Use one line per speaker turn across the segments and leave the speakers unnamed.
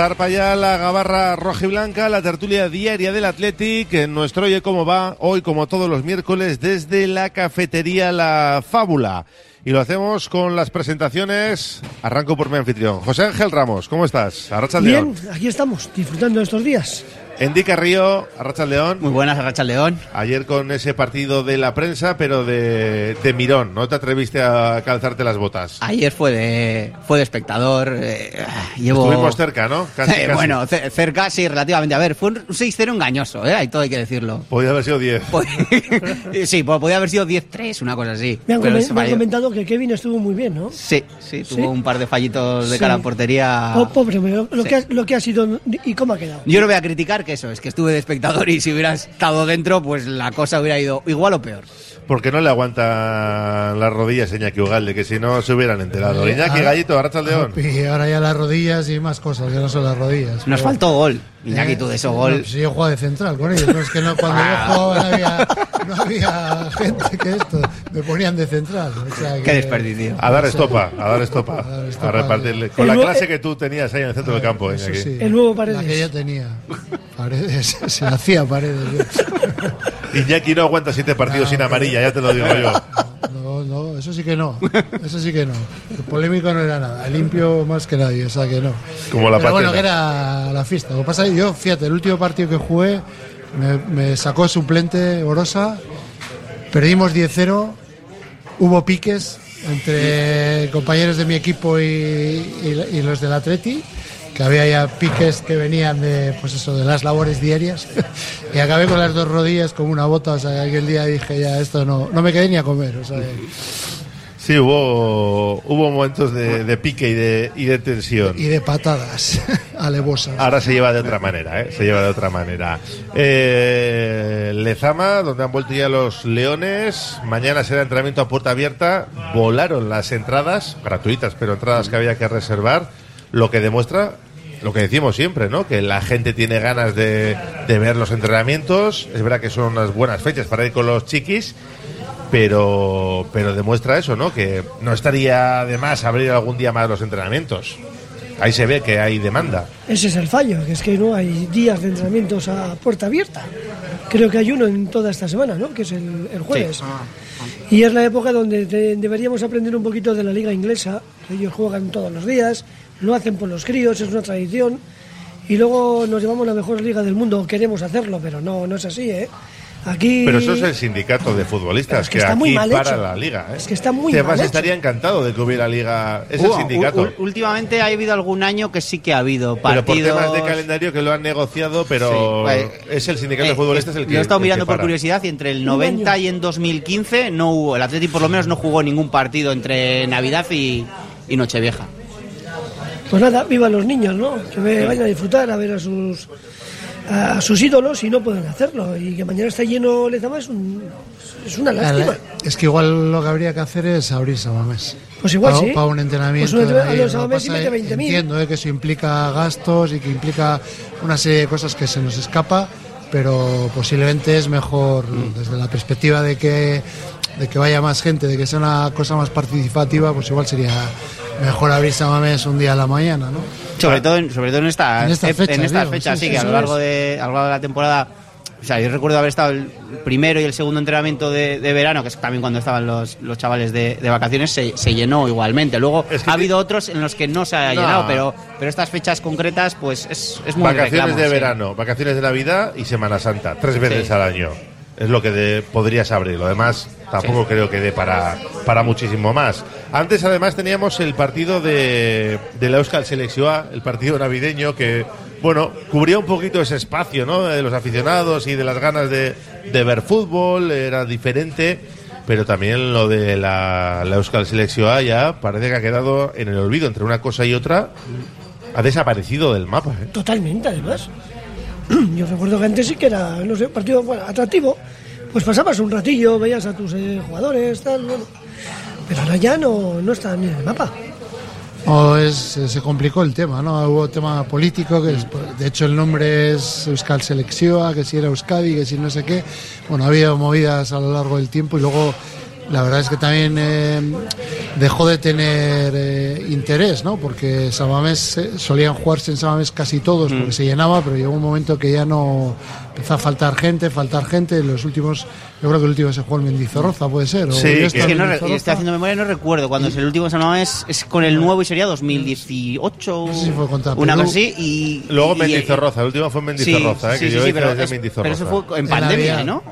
Zarpa ya la gabarra roja y blanca, la tertulia diaria del Athletic, en nuestro Oye Cómo Va, hoy como todos los miércoles desde la cafetería La Fábula. Y lo hacemos con las presentaciones. Arranco por mi anfitrión. José Ángel Ramos, ¿cómo estás? Arracha
Bien, aquí estamos, disfrutando de estos días.
Endica Río, Arracha León.
Muy buenas, Arracha León.
Ayer con ese partido de la prensa, pero de, de Mirón. ¿No te atreviste a calzarte las botas?
Ayer fue de, fue de espectador. Eh, llevo...
Estuvimos cerca, ¿no?
Casi, casi. Bueno, cerca sí, relativamente. A ver, fue un 6-0 engañoso, ¿eh? Hay todo hay que decirlo.
Podía haber sido 10.
sí, podía haber sido 10-3, una cosa así.
Me han, comen me han, comentado que Kevin estuvo muy bien, ¿no?
Sí, sí, tuvo ¿Sí? un par de fallitos de sí. cara a portería.
Oh, pobre, lo, sí. que ha, lo que ha sido y cómo ha quedado.
Yo no voy a criticar eso, es que estuve de espectador y si hubiera estado dentro, pues la cosa hubiera ido igual o peor.
Porque no le aguantan las rodillas a Iñaki Ugalde, que si no se hubieran enterado. Iñaki, Gallito, Arracha León.
Y ahora ya las rodillas y más cosas, que no son las rodillas.
Nos pero... faltó gol. Iñaki, tú de eso gol.
No, si yo jugaba de central con ellos, no es que no, cuando yo jugaba no había, no había gente que esto, me ponían de central. O sea que,
Qué desperdicio.
A dar estopa, a dar estopa. A, dar estopa, a repartirle. Con la clase que tú tenías ahí en el centro del campo. Iñaki.
sí,
el nuevo Paredes.
La que yo tenía. Paredes, se hacía Paredes.
Iñaki no aguanta siete partidos sin amarilla, ya te lo digo yo.
No, no, eso sí que no. Eso sí que no. El polémico no era nada. Limpio más que nadie, o sea que no.
Como la
Pero bueno, que era la fiesta. Lo que pasa es que yo, fíjate, el último partido que jugué me, me sacó suplente Orosa. Perdimos 10-0. Hubo piques entre compañeros de mi equipo y, y, y los del Atleti que había ya piques que venían de pues eso de las labores diarias y acabé con las dos rodillas como una bota o sea que aquel día dije ya esto no no me quedé ni a comer o sea
Sí, hubo, hubo momentos de, de pique y de, y de tensión.
y de patadas alevosas
Ahora se lleva de otra manera, ¿eh? Se lleva de otra manera. Eh, Lezama, donde han vuelto ya los leones. Mañana será entrenamiento a puerta abierta. Volaron las entradas, gratuitas, pero entradas que había que reservar. Lo que demuestra lo que decimos siempre, ¿no? Que la gente tiene ganas de, de ver los entrenamientos. Es verdad que son unas buenas fechas para ir con los chiquis pero pero demuestra eso, ¿no? Que no estaría de más abrir algún día más los entrenamientos. Ahí se ve que hay demanda.
Ese es el fallo, que es que no hay días de entrenamientos a puerta abierta. Creo que hay uno en toda esta semana, ¿no? Que es el, el jueves. Sí. Y es la época donde te, deberíamos aprender un poquito de la liga inglesa. Ellos juegan todos los días, lo hacen por los críos, es una tradición. Y luego nos llevamos la mejor liga del mundo, queremos hacerlo, pero no, no es así, ¿eh? Aquí...
Pero eso es el sindicato de futbolistas
es que,
que
está
aquí
muy mal
para
hecho.
la liga. ¿eh?
Es que está muy
Además
mal
estaría
hecho.
encantado de que hubiera liga. Es
Uh,
el sindicato.
últimamente ha habido algún año que sí que ha habido
Pero
partidos.
por temas de calendario que lo han negociado, pero
Sí, pues,
es el sindicato
Eh,
de futbolistas el que.
Lo he estado mirando por
para.
curiosidad y entre el 90 y en 2015 no hubo. El Atleti por lo menos no jugó ningún partido entre Navidad y, y Nochevieja.
Pues nada, viva los niños, ¿no? Que me vayan a disfrutar, a ver a sus a sus ídolos y no pueden hacerlo. Y que mañana esté lleno Lezama es, un, es una lástima.
es que igual lo que habría que hacer es abrir Samamés
Pues igual
para,
sí.
para un entrenamiento
Pues un
ahí,
entrenamiento, mete
es-
20.000.
entiendo eh, que eso implica gastos y que implica una serie de cosas que se nos escapa pero posiblemente es mejor desde la perspectiva de que de que vaya más gente de que sea una cosa más participativa pues igual sería mejor abrir Samamés un día a la mañana ¿no?
Sobre todo en, sobre todo en, esta-
En estas
en
fechas,
estas
digo,
fechas,
sí,
sí,
sí,
que a lo largo de, a lo largo de la temporada. O sea, yo recuerdo haber estado el primero y el segundo entrenamiento de, de verano, que es también cuando estaban los, los chavales de, de vacaciones, se, se llenó igualmente. Luego
Es que
ha habido otros en los que no se ha
No.
llenado, pero, pero estas fechas concretas, pues es, es muy
Vacaciones
reclamo,
de
sí.
verano, vacaciones de Navidad y Semana Santa. Tres veces
Sí.
al año. Es lo que de- podrías abrir. Lo demás tampoco creo que dé para, para muchísimo más. Antes, además, teníamos el partido de, de la Euskal Selección A, el partido navideño que, bueno, cubría un poquito ese espacio, ¿no? De los aficionados y de las ganas de, de ver fútbol, era diferente. Pero también lo de la, la Euskal Selección A ya parece que ha quedado en el olvido entre una cosa y otra. Ha desaparecido del mapa, ¿eh?
Totalmente, además. Yo recuerdo que antes sí que era, no sé, un partido bueno, atractivo, pues pasabas un ratillo, veías a tus eh, jugadores, tal, bueno. Pero ahora ya no, no está ni en el mapa.
O es, se complicó el tema, ¿no? Hubo tema político, que de hecho el nombre es Euskal Selección, que si era Euskadi, que si no sé qué. Bueno, ha habido movidas a lo largo del tiempo y luego la verdad es que también eh, dejó de tener eh, interés, ¿no? Porque Samamés eh, solían jugarse en Samamés casi todos porque se llenaba, pero llegó un momento que ya no empezó a faltar gente, faltar gente. Los últimos, yo creo que el último se jugó en Mendizorroza, puede ser. o
Sí,
Es que
en
no estoy haciendo memoria, no recuerdo. Cuando es el último llamaba es, con el nuevo y sería 2018.
No sé si fue contra
una cosa así. Y,
Luego
y-
Mendizorroza, el último fue
Sí,
Mendizorroza, ¿eh?
sí,
que
sí,
yo
sí, pero, es-
Mendizorroza.
pero eso fue en
En
pandemia. ¿no?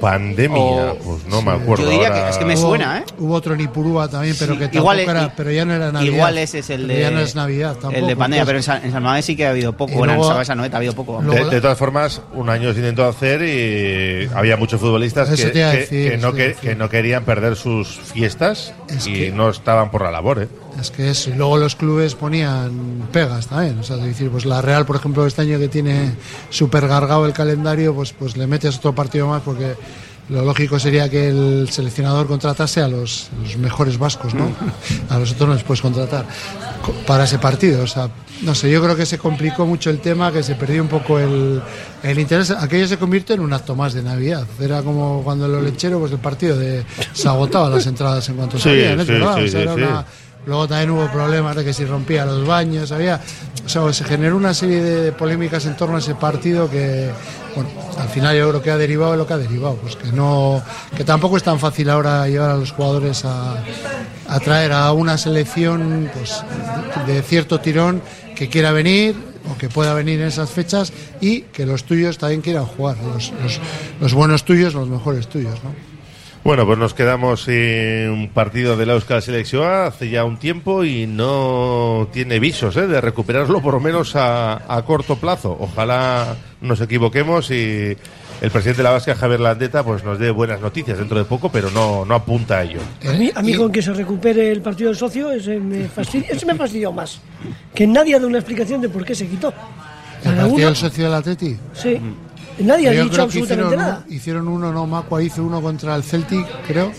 Pandemia,
O-
pues no me acuerdo.
Yo diría que es que me
Hubo-
suena, ¿eh?
Hubo otro en Ipurúa también, pero
Sí,
que tampoco
igual es-
era, pero ya no era Navidad.
Igual ese es el de.
Ya no es Navidad tampoco.
El de pandemia, pero en San, en San Mamés sí que ha habido poco.
Y
Bueno, en
luego-
Sabasa Noeta ha habido poco.
luego-
De, de todas formas, un año se intentó hacer y había muchos futbolistas que, no, que, no querían perder sus fiestas
Es
y
que-
no estaban por la labor. ¿eh?
Es que eso. Y luego los clubes ponían pegas también. O sea, es decir, pues la Real, por ejemplo, este año que tiene súper gargado el calendario, pues, pues le metes otro partido más porque lo lógico sería que el seleccionador contratase a los, los mejores vascos, ¿no? A los otros no les puedes contratar co- para ese partido. O sea, no sé, yo creo que se complicó mucho el tema, que se perdió un poco el, el interés. Aquello se convierte en un acto más de Navidad. Era como cuando en los lecheros, pues el partido de, se agotaban las entradas en cuanto salían, es
sí,
verdad.
sí,
O sea, era una- Luego también hubo problemas de que si rompía los baños, había, o sea, se generó una serie de polémicas en torno a ese partido que, bueno, al final yo creo que ha derivado de lo que ha derivado, pues que no, que tampoco es tan fácil ahora llevar a los jugadores a, a traer a una selección, pues, de, cierto tirón que quiera venir o que pueda venir en esas fechas y que los tuyos también quieran jugar, los, los, buenos tuyos, los mejores tuyos.
Bueno, pues nos quedamos sin un partido de la Euskal Selección hace ya un tiempo y no tiene visos ¿eh? de recuperarlo por lo menos a, a corto plazo. Ojalá nos equivoquemos y el presidente de la Vasca, Javier Landeta, pues nos dé buenas noticias dentro de poco, pero no, no apunta a ello.
A mí, a mí con que se recupere el partido del socio, ese me, fastidia, ese me fastidió más. Que nadie ha dado una explicación de por qué se quitó.
El partido del socio del Atleti.
sí. Nadie ha dicho absolutamente
hicieron,
nada.
hicieron uno, no, Macua hizo uno contra el Celtic, creo.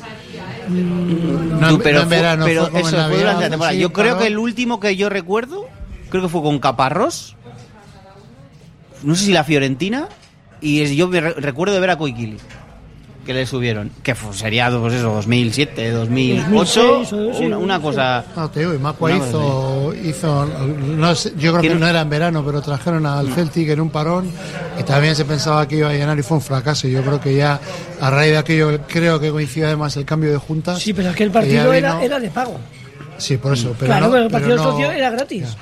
Mm,
No,
Tú, pero
no en verano,
pero
fue como
eso
en
fue durante la temporada.
así,
Yo creo que el último que yo recuerdo, creo que fue con Caparrós. No sé si la Fiorentina. Y es- yo me re- recuerdo de ver a Koikili. Que le subieron. Que fue- sería pues eso, 2007, 2008.
2006, o- sí,
una, una cosa.
No, te digo, y Macua hizo, hizo no sé, yo creo que no era en verano, pero trajeron al Celtic en un parón y también se pensaba que iba a llenar y fue un fracaso. Yo creo que ya a raíz de aquello, creo que coincide además el cambio de juntas.
Sí, pero aquel partido era,
vino-
era de pago.
Sí, por eso. Pero
claro,
no,
pero el partido
pero no-
socio era gratis.
Ya,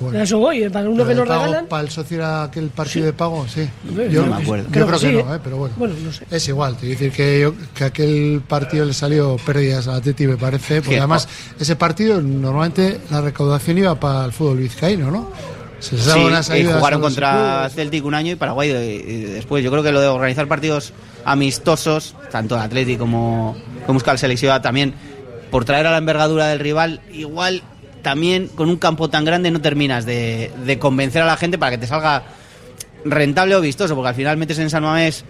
bueno.
A eso voy, eh, para uno
Pero
que
el
nos
pago
regalan.
Para el socio era aquel partido de pago, sí. Yo
no me acuerdo.
Yo
Creo
creo
que
que,
sí,
no,
¿eh?
pero bueno.
Bueno, no sé.
Es igual, te voy a decir que, yo, que aquel partido le salió pérdidas a Atleti, me parece, porque
Sí,
además ese partido normalmente la recaudación iba para el fútbol vizcaíno, ¿no? Se les daba
Sí,
unas ayudas
jugaron contra
clubes.
Celtic un año y Paraguay eh, después. Yo creo que lo de organizar partidos amistosos, tanto de Atleti como, como Euskal Selección, también por traer a la envergadura del rival, igual también con un campo tan grande no terminas de, de convencer a la gente para que te salga rentable o vistoso, porque al final metes en San Mamés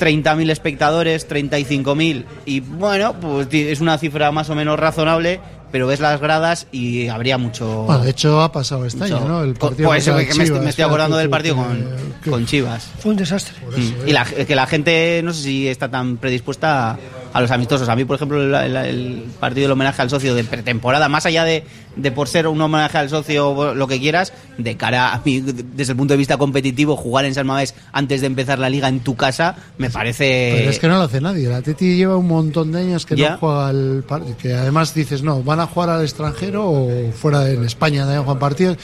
30.000 espectadores, 35.000 y bueno, pues es una cifra más o menos razonable, pero ves las gradas y habría mucho...
Bueno, de hecho ha pasado este
mucho-
año, ¿no? El
Co-
partido
pues que me,
Chivas,
me estoy acordando del partido con,
que-
con Chivas.
Fue un desastre.
eso,
Mm. Y la, que la gente, no sé si está tan predispuesta a, a los amistosos. A mí, por ejemplo, el, el- el partido del homenaje al socio de pretemporada, más allá de, de por ser un homenaje al socio, lo que quieras, de cara a mí, desde el punto de vista competitivo, jugar en San Mamés antes de empezar la liga en tu casa, me parece...
Pero es que no lo hace nadie. El Atleti lleva un montón de años que
Ya.
no juega al partido. Que además dices, no, van a jugar al extranjero o fuera de en España también juegan partidos.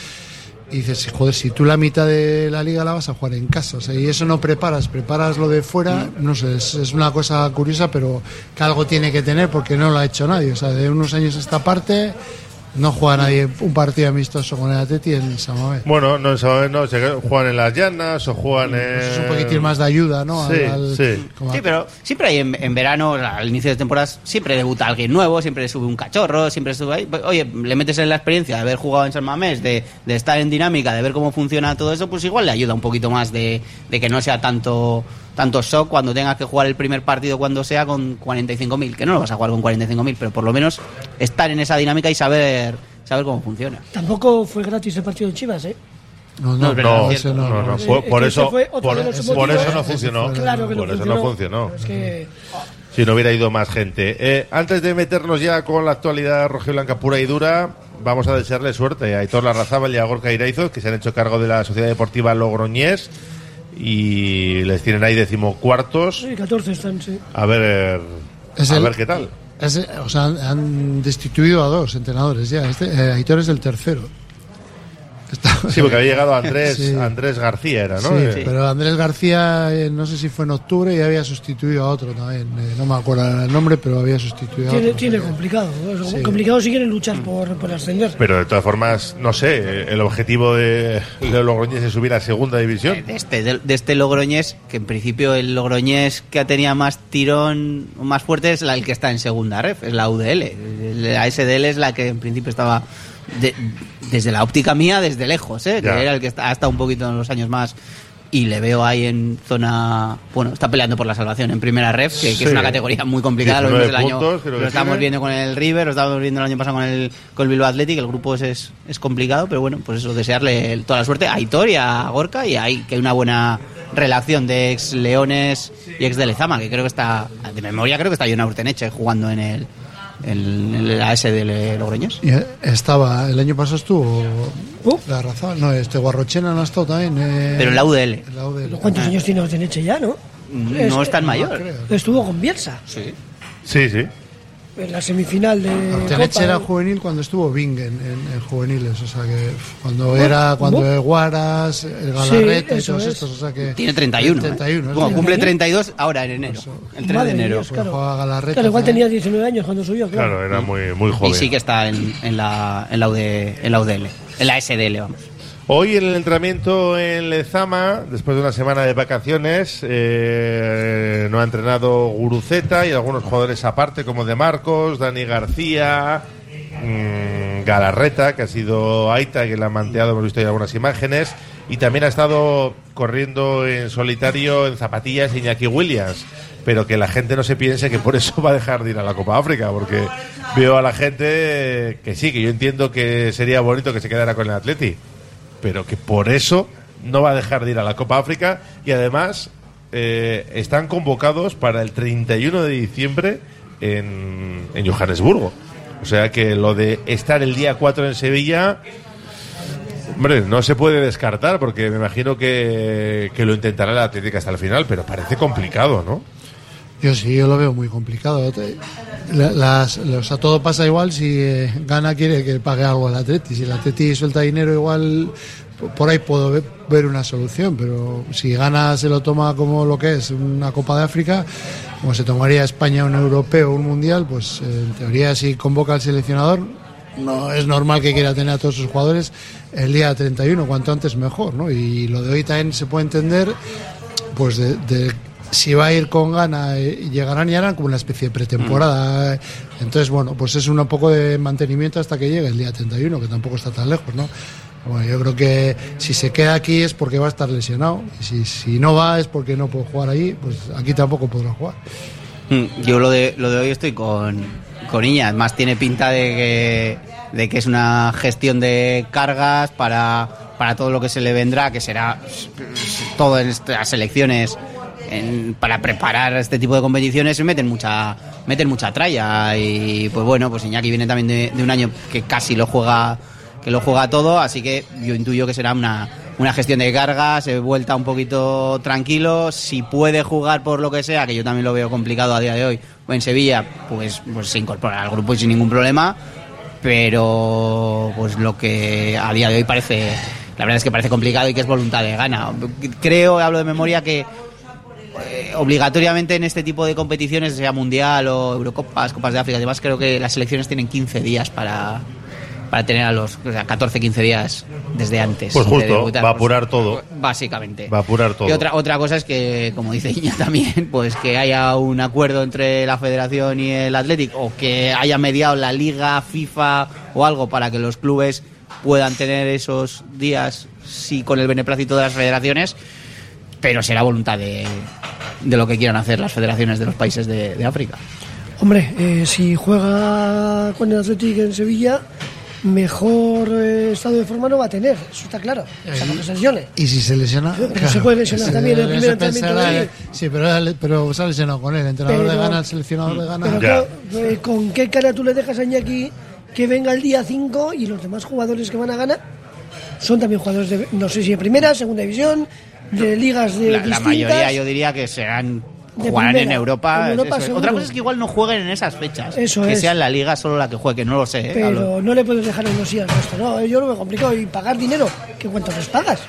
Y dices, joder, si tú la mitad de la liga la vas a jugar en casa. O sea, y eso no preparas, preparas lo de fuera. No sé, es, es una cosa curiosa, pero que algo tiene que tener porque no lo ha hecho nadie. O sea, de unos años a esta parte no juega nadie un partido amistoso con el Atleti en San Mamés.
Bueno, no, sabes, no, se juegan en las llanas o juegan en...
Eso es un poquitín más de ayuda, ¿no?
Sí, sí.
como
Sí, pero siempre hay en, en verano, al inicio de temporadas, siempre debuta alguien nuevo, siempre sube un cachorro, siempre sube ahí. Pues, Oye, le metes en la experiencia de haber jugado en San Mamés, de, de estar en dinámica, de ver cómo funciona todo eso, pues igual le ayuda un poquito más de, de que no sea tanto tanto shock cuando tengas que jugar el primer partido cuando sea con 45.000, que no lo vas a jugar con 45.000, pero por lo menos estar en esa dinámica y saber saber cómo funciona.
Tampoco fue gratis el partido de Chivas, ¿eh?
No,
No,
no,
pero
No,
no,
no, no,
no.
por,
Es
por eso, por, por eso no funcionó.
Claro que no
por eso
funcionó.
no funcionó.
Es que
Si no hubiera ido más gente. Eh, antes de meternos ya con la actualidad rojiblanca pura y dura, vamos a desearle suerte a Aitor Larrazábal y a Gorka Iraizos, que se han hecho cargo de la Sociedad Deportiva Logroñés y les tienen ahí decimocuartos.
sí, 14 están, sí.
A ver,
Es
a
el-
ver qué tal.
Ese- o sea, han, han destituido a dos entrenadores ya. Este, eh, Aitor es el tercero. Está-
Sí, porque había llegado Andrés,
Sí.
Andrés García, era, ¿no?
Sí,
Eh,
pero Andrés García, eh, no sé si fue en octubre y había sustituido a otro también. eh, no me acuerdo el nombre, pero había sustituido a
Tiene,
otro.
tiene complicado. ¿no?
Sí.
Complicado si quieren luchar por, por ascender.
Pero de todas formas, no sé, el objetivo de, de Logroñés es subir a segunda división.
De este, de, de este Logroñés, que en principio el Logroñés que tenía más tirón, más fuerte, es la, el que está en segunda ref, es la UDL. La SDL es la que en principio estaba de- desde la óptica mía, desde lejos, ¿eh? que
Ya.
era el que está, ha estado un poquito en los años más. Y le veo ahí en zona. Bueno, está peleando por la salvación en primera ref, que, que
Sí.
es una categoría muy complicada. Lo, vimos el
19
año,
puntos, creo que
lo estamos viendo con el River, lo estábamos viendo el año pasado con el, con el Bilbao Athletic. El grupo es, es, es complicado, pero bueno, pues eso, desearle toda la suerte a Aitor y a Gorka y hay que hay una buena relación de ex Leones y ex de Lezama, que creo que está, de memoria, creo que está Jonah Urteneche jugando en el, en el AS de Logroñés.
Y, eh, estaba, el año pasado estuvo
Uh.
la razón, no, este Guarrochena no ha estado también. eh,
Pero en la UDL.
en la UDL.
¿Cuántos años tiene Oteneche ya, no?
No es tan mayor.
creo.
Estuvo con Bielsa
Sí.
Sí, sí.
En la semifinal de
Arteneche
Copa.
era juvenil cuando estuvo Bing en, en- en juveniles, o sea que cuando era, cuando
¿cómo?
Guaras, el Galarreta y
eso
todos
es.
estos, o sea que...
Tiene 31. ¿eh?
31, es
Bueno, cumple 32 ahora en enero. El 3 de
Madre
enero.
Dios, claro.
Jugaba Galarreta
Claro, igual tenía 19 años cuando subió, claro.
Claro, era muy, muy joven.
Y sí que está en, en la, en, la UD en la UDL. En la SDL, vamos.
Hoy en el entrenamiento en Lezama, después de una semana de vacaciones, eh, no ha entrenado Guruceta y algunos jugadores aparte, como De Marcos, Dani García, mm, Galarreta, que ha sido Aita, que la ha manteado, hemos visto ahí algunas imágenes, y también ha estado corriendo en solitario en zapatillas Iñaki Williams. Pero que la gente no se piense que por eso va a dejar de ir a la Copa África, porque veo a la gente que sí, que yo entiendo que sería bonito que se quedara con el Atleti, pero que por eso no va a dejar de ir a la Copa África y además eh, están convocados para el 31 de diciembre en, en Johannesburgo. O sea que lo de estar el día 4 en Sevilla, hombre, no se puede descartar porque me imagino que, que lo intentará la Atlética hasta el final, pero parece complicado, ¿no?
Yo sí, yo lo veo muy complicado. Las, o sea, todo pasa igual si eh, Gana quiere que pague algo al Atleti. Si el Atleti suelta dinero igual, por ahí puedo ve- ver una solución. Pero si Gana se lo toma como lo que es una Copa de África, como se tomaría España un europeo un mundial, pues eh, en teoría si convoca al seleccionador, no es normal que quiera tener a todos sus jugadores el día 31, cuanto antes mejor. ¿no? Y lo de hoy también se puede entender pues de, de si va a ir con gana eh, y llegarán y harán como una especie de pretemporada. Entonces, bueno, pues es un poco de mantenimiento hasta que llegue el día 31, que tampoco está tan lejos, ¿no? Bueno, yo creo que si se queda aquí es porque va a estar lesionado. Y si, si no va es porque no puede jugar allí, pues aquí tampoco podrá jugar.
Mm, Yo lo de, lo de hoy estoy con, con Iña. Además, tiene pinta de que, de que es una gestión de cargas para, para todo lo que se le vendrá, que será todo en estas elecciones en- para preparar este tipo de competiciones. Meten mucha, meten mucha tralla. Y pues bueno, pues Iñaki viene también de, un año que casi lo juega que lo juega todo, así que yo intuyo que será una, una gestión de cargas, eh, vuelta un poquito tranquilo, si puede jugar por lo que sea, que yo también lo veo complicado a día de hoy, o en Sevilla, pues, pues se incorpora al grupo sin ningún problema, pero pues lo que a día de hoy parece, la verdad es que parece complicado y que es voluntad de gana. Creo, hablo de memoria, que eh, obligatoriamente en este tipo de competiciones, sea mundial o Eurocopas, Copas de África y demás, creo que las selecciones tienen 15 días para, para tener a los o sea, 14, 15 días desde antes.
Pues
de
justo,
debutar,
va a apurar todo.
Básicamente.
Va a apurar todo.
Y otra, otra cosa es que, como dice Iña también, pues que haya un acuerdo entre la federación y el Athletic o que haya mediado la liga, FIFA o algo para que los clubes puedan tener esos días, sí, con el beneplácito de las federaciones, pero será voluntad de, de lo que quieran hacer las federaciones de los países de, de África.
Hombre, eh, si juega con el Atlético en Sevilla, mejor eh, estado de forma no va a tener, eso está claro. Salvo que se lesione.
Y si se lesiona.
Pero se puede lesionar
se-
también en el primer entrenamiento de
Sí, pero, pero se ha lesionado con él. El entrenador de
Pero-
gana, el seleccionador de gana.
Pero
Ya.
claro, eh, ¿con qué cara tú le dejas a Iñaki que venga el día 5 y los demás jugadores que van a ganar son también jugadores de, no sé si de primera, segunda división, de ligas de
La, mayoría yo diría que serán jugarán en. Europa.
En Europa seguro.
Otra cosa es que igual no jueguen en esas fechas.
Eso
que
es.
sea en la liga solo la que juegue, no lo sé. ¿eh? Hablo-
Pero no le puedes dejar en los sí al resto, no, yo lo veo complicado. Y pagar dinero, ¿qué cuánto les pagas?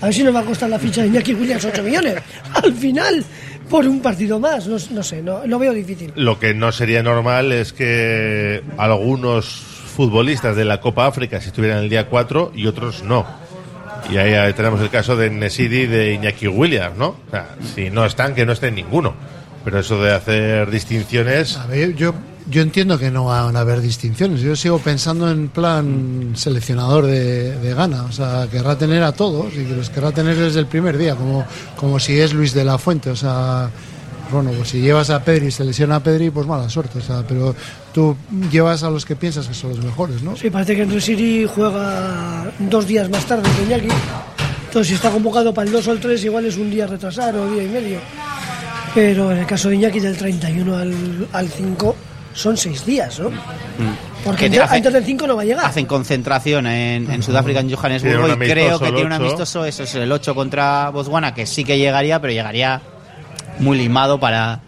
A ver si nos va a costar la ficha de Iñaki Williams 8 millones. Al final, por un partido más, no, no sé, no, lo veo difícil.
Lo que no sería normal es que algunos futbolistas de la Copa África se estuvieran el día 4 y otros no. Y ahí tenemos el caso de Nesidi de Iñaki Williams, ¿no? O sea, si no están, que no estén ninguno. Pero eso de hacer distinciones.
A ver, yo, yo entiendo que no van a haber distinciones. Yo sigo pensando en plan seleccionador de, de gana. O sea, querrá tener a todos y que los querrá tener desde el primer día, como, como si es Luis de la Fuente. O sea, bueno, pues si llevas a Pedri y se lesiona a Pedri, pues mala suerte. O sea, pero tú llevas a los que piensas que son los mejores, ¿no?
Sí, parece que Henry juega dos días más tarde que Iñaki. Entonces, si está convocado para el 2 o el 3, igual es un día retrasado o día y medio. Pero en el caso de Iñaki, del 31 al, al 5, son seis días, ¿no? Porque
Que te
antes,
hace-
antes del 5 no va a llegar.
Hacen concentración en, en Sudáfrica, en Johannesburgo, y creo que tiene un
8.
amistoso, eso es el 8 contra Botswana, que sí que llegaría, pero llegaría muy limado para,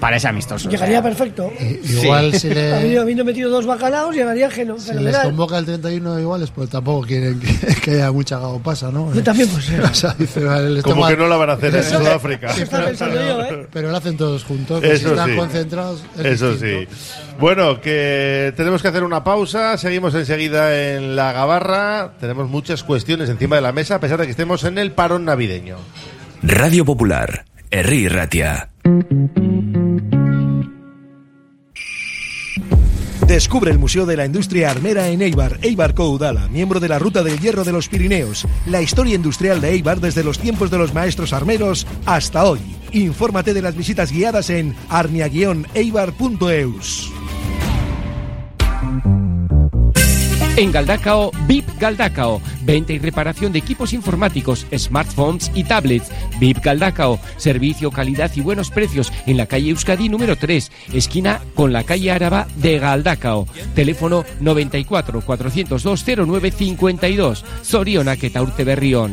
para ese amistoso.
Llegaría
O sea,
perfecto.
I- Igual si le,
habido- habiendo metido dos bacalaos, llegaría geno-
si les convoca el 31 iguales, pues tampoco quieren que, que haya mucha pasa, ¿no?
Yo también, pues, eh.
O sea, dice, vale, les
Como que no la van a hacer en Sudáfrica.
yo, ¿eh?
Pero lo hacen todos juntos. pues si están
sí.
concentrados. es
Eso
distinto.
sí. Bueno, que tenemos que hacer una pausa. Seguimos enseguida en la gabarra. Tenemos muchas cuestiones encima de la mesa, a pesar de que estemos en el parón navideño.
Radio Popular, Herri.
Descubre el Museo de la Industria Armera en Eibar, Eibar Coudala, miembro de la Ruta del Hierro de los Pirineos. La historia industrial de Eibar desde los tiempos de los maestros armeros hasta hoy. Infórmate de las visitas guiadas en arnia-eibar.eus.
En Galdacao, VIP Galdacao. Venta y reparación de equipos informáticos, smartphones y tablets. VIP Galdacao. Servicio, calidad y buenos precios en la calle Euskadi número 3, esquina con la calle Áraba de Galdacao. Teléfono 94 402 0952. Zorionak eta Urte Berrión.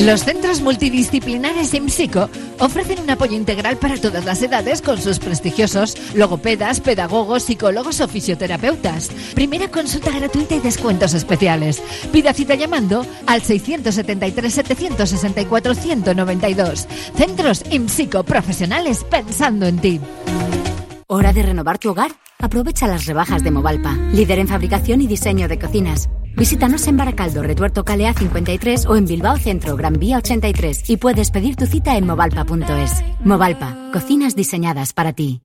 Los centros multidisciplinares IMSICO ofrecen un apoyo integral para todas las edades con sus prestigiosos logopedas, pedagogos, psicólogos o fisioterapeutas. Primera consulta gratuita y descuentos especiales. Pida cita llamando al 673-764-192. Centros IMSICO profesionales pensando en ti.
¿Hora de renovar tu hogar? Aprovecha las rebajas de Movalpa, líder en fabricación y diseño de cocinas. Visítanos en Baracaldo, Retuerto Calea 53 o en Bilbao Centro, Gran Vía 83 y puedes pedir tu cita en movalpa.es. Movalpa, cocinas diseñadas para ti.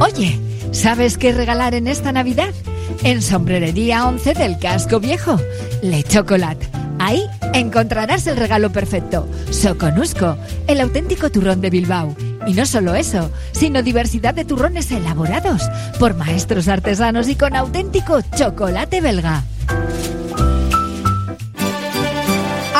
Oye, ¿sabes qué regalar en esta Navidad? En Sombrerería 11 del Casco Viejo, Le Chocolate. Ahí encontrarás el regalo perfecto. Soconusco, el auténtico turrón de Bilbao. Y no solo eso, sino diversidad de turrones elaborados por maestros artesanos y con auténtico chocolate belga.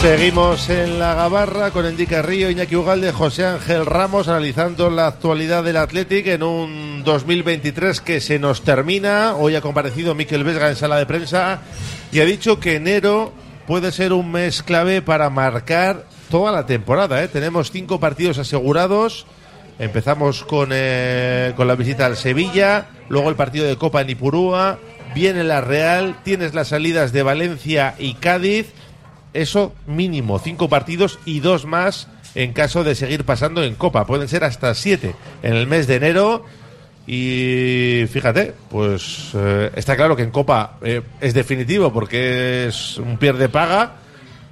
Seguimos en la Gabarra con Enrique Río, Iñaki Ugalde, José Ángel Ramos analizando la actualidad del Athletic en un 2023 que se nos termina. Hoy ha comparecido Miquel Vesga en sala de prensa y ha dicho que enero puede ser un mes clave para marcar toda la temporada. ¿eh? Tenemos cinco partidos asegurados. Empezamos con, eh, con la visita al Sevilla, luego el partido de Copa en Ipurúa, viene la Real, tienes las salidas de Valencia y Cádiz eso mínimo, cinco partidos y dos más en caso de seguir pasando en Copa. Pueden ser hasta siete en el mes de enero. Y fíjate, pues eh, está claro que en Copa eh, es definitivo porque es un pierde paga,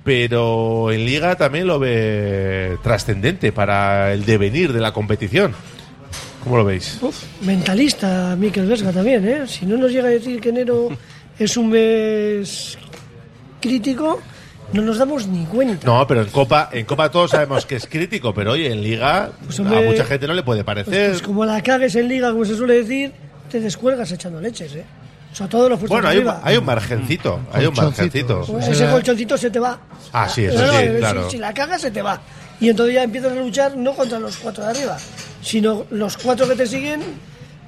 pero en Liga también lo ve trascendente para el devenir de la competición. ¿Cómo lo veis?
Mentalista, Miquel Vesga también, ¿eh? Si no nos llega a decir que enero es un mes crítico, no nos damos ni cuenta.
No, pero en Copa, en Copa todos sabemos que es crítico, pero oye, en Liga
Pues, hombre,
a mucha gente no le puede
Pues,
parecer.
pues como la cagues en liga, como se suele decir, te descuelgas echando leches, ¿eh? O sea, todo lo fuertes
bueno, hay un, hay un margencito, hay un margencito.
Pues ese colchoncito se te va.
Ah, sí, eso
No, no,
sí,
si-
claro.
Si, la cagas, se te va. Y entonces ya empiezas a luchar no contra los cuatro de arriba, sino los cuatro que te siguen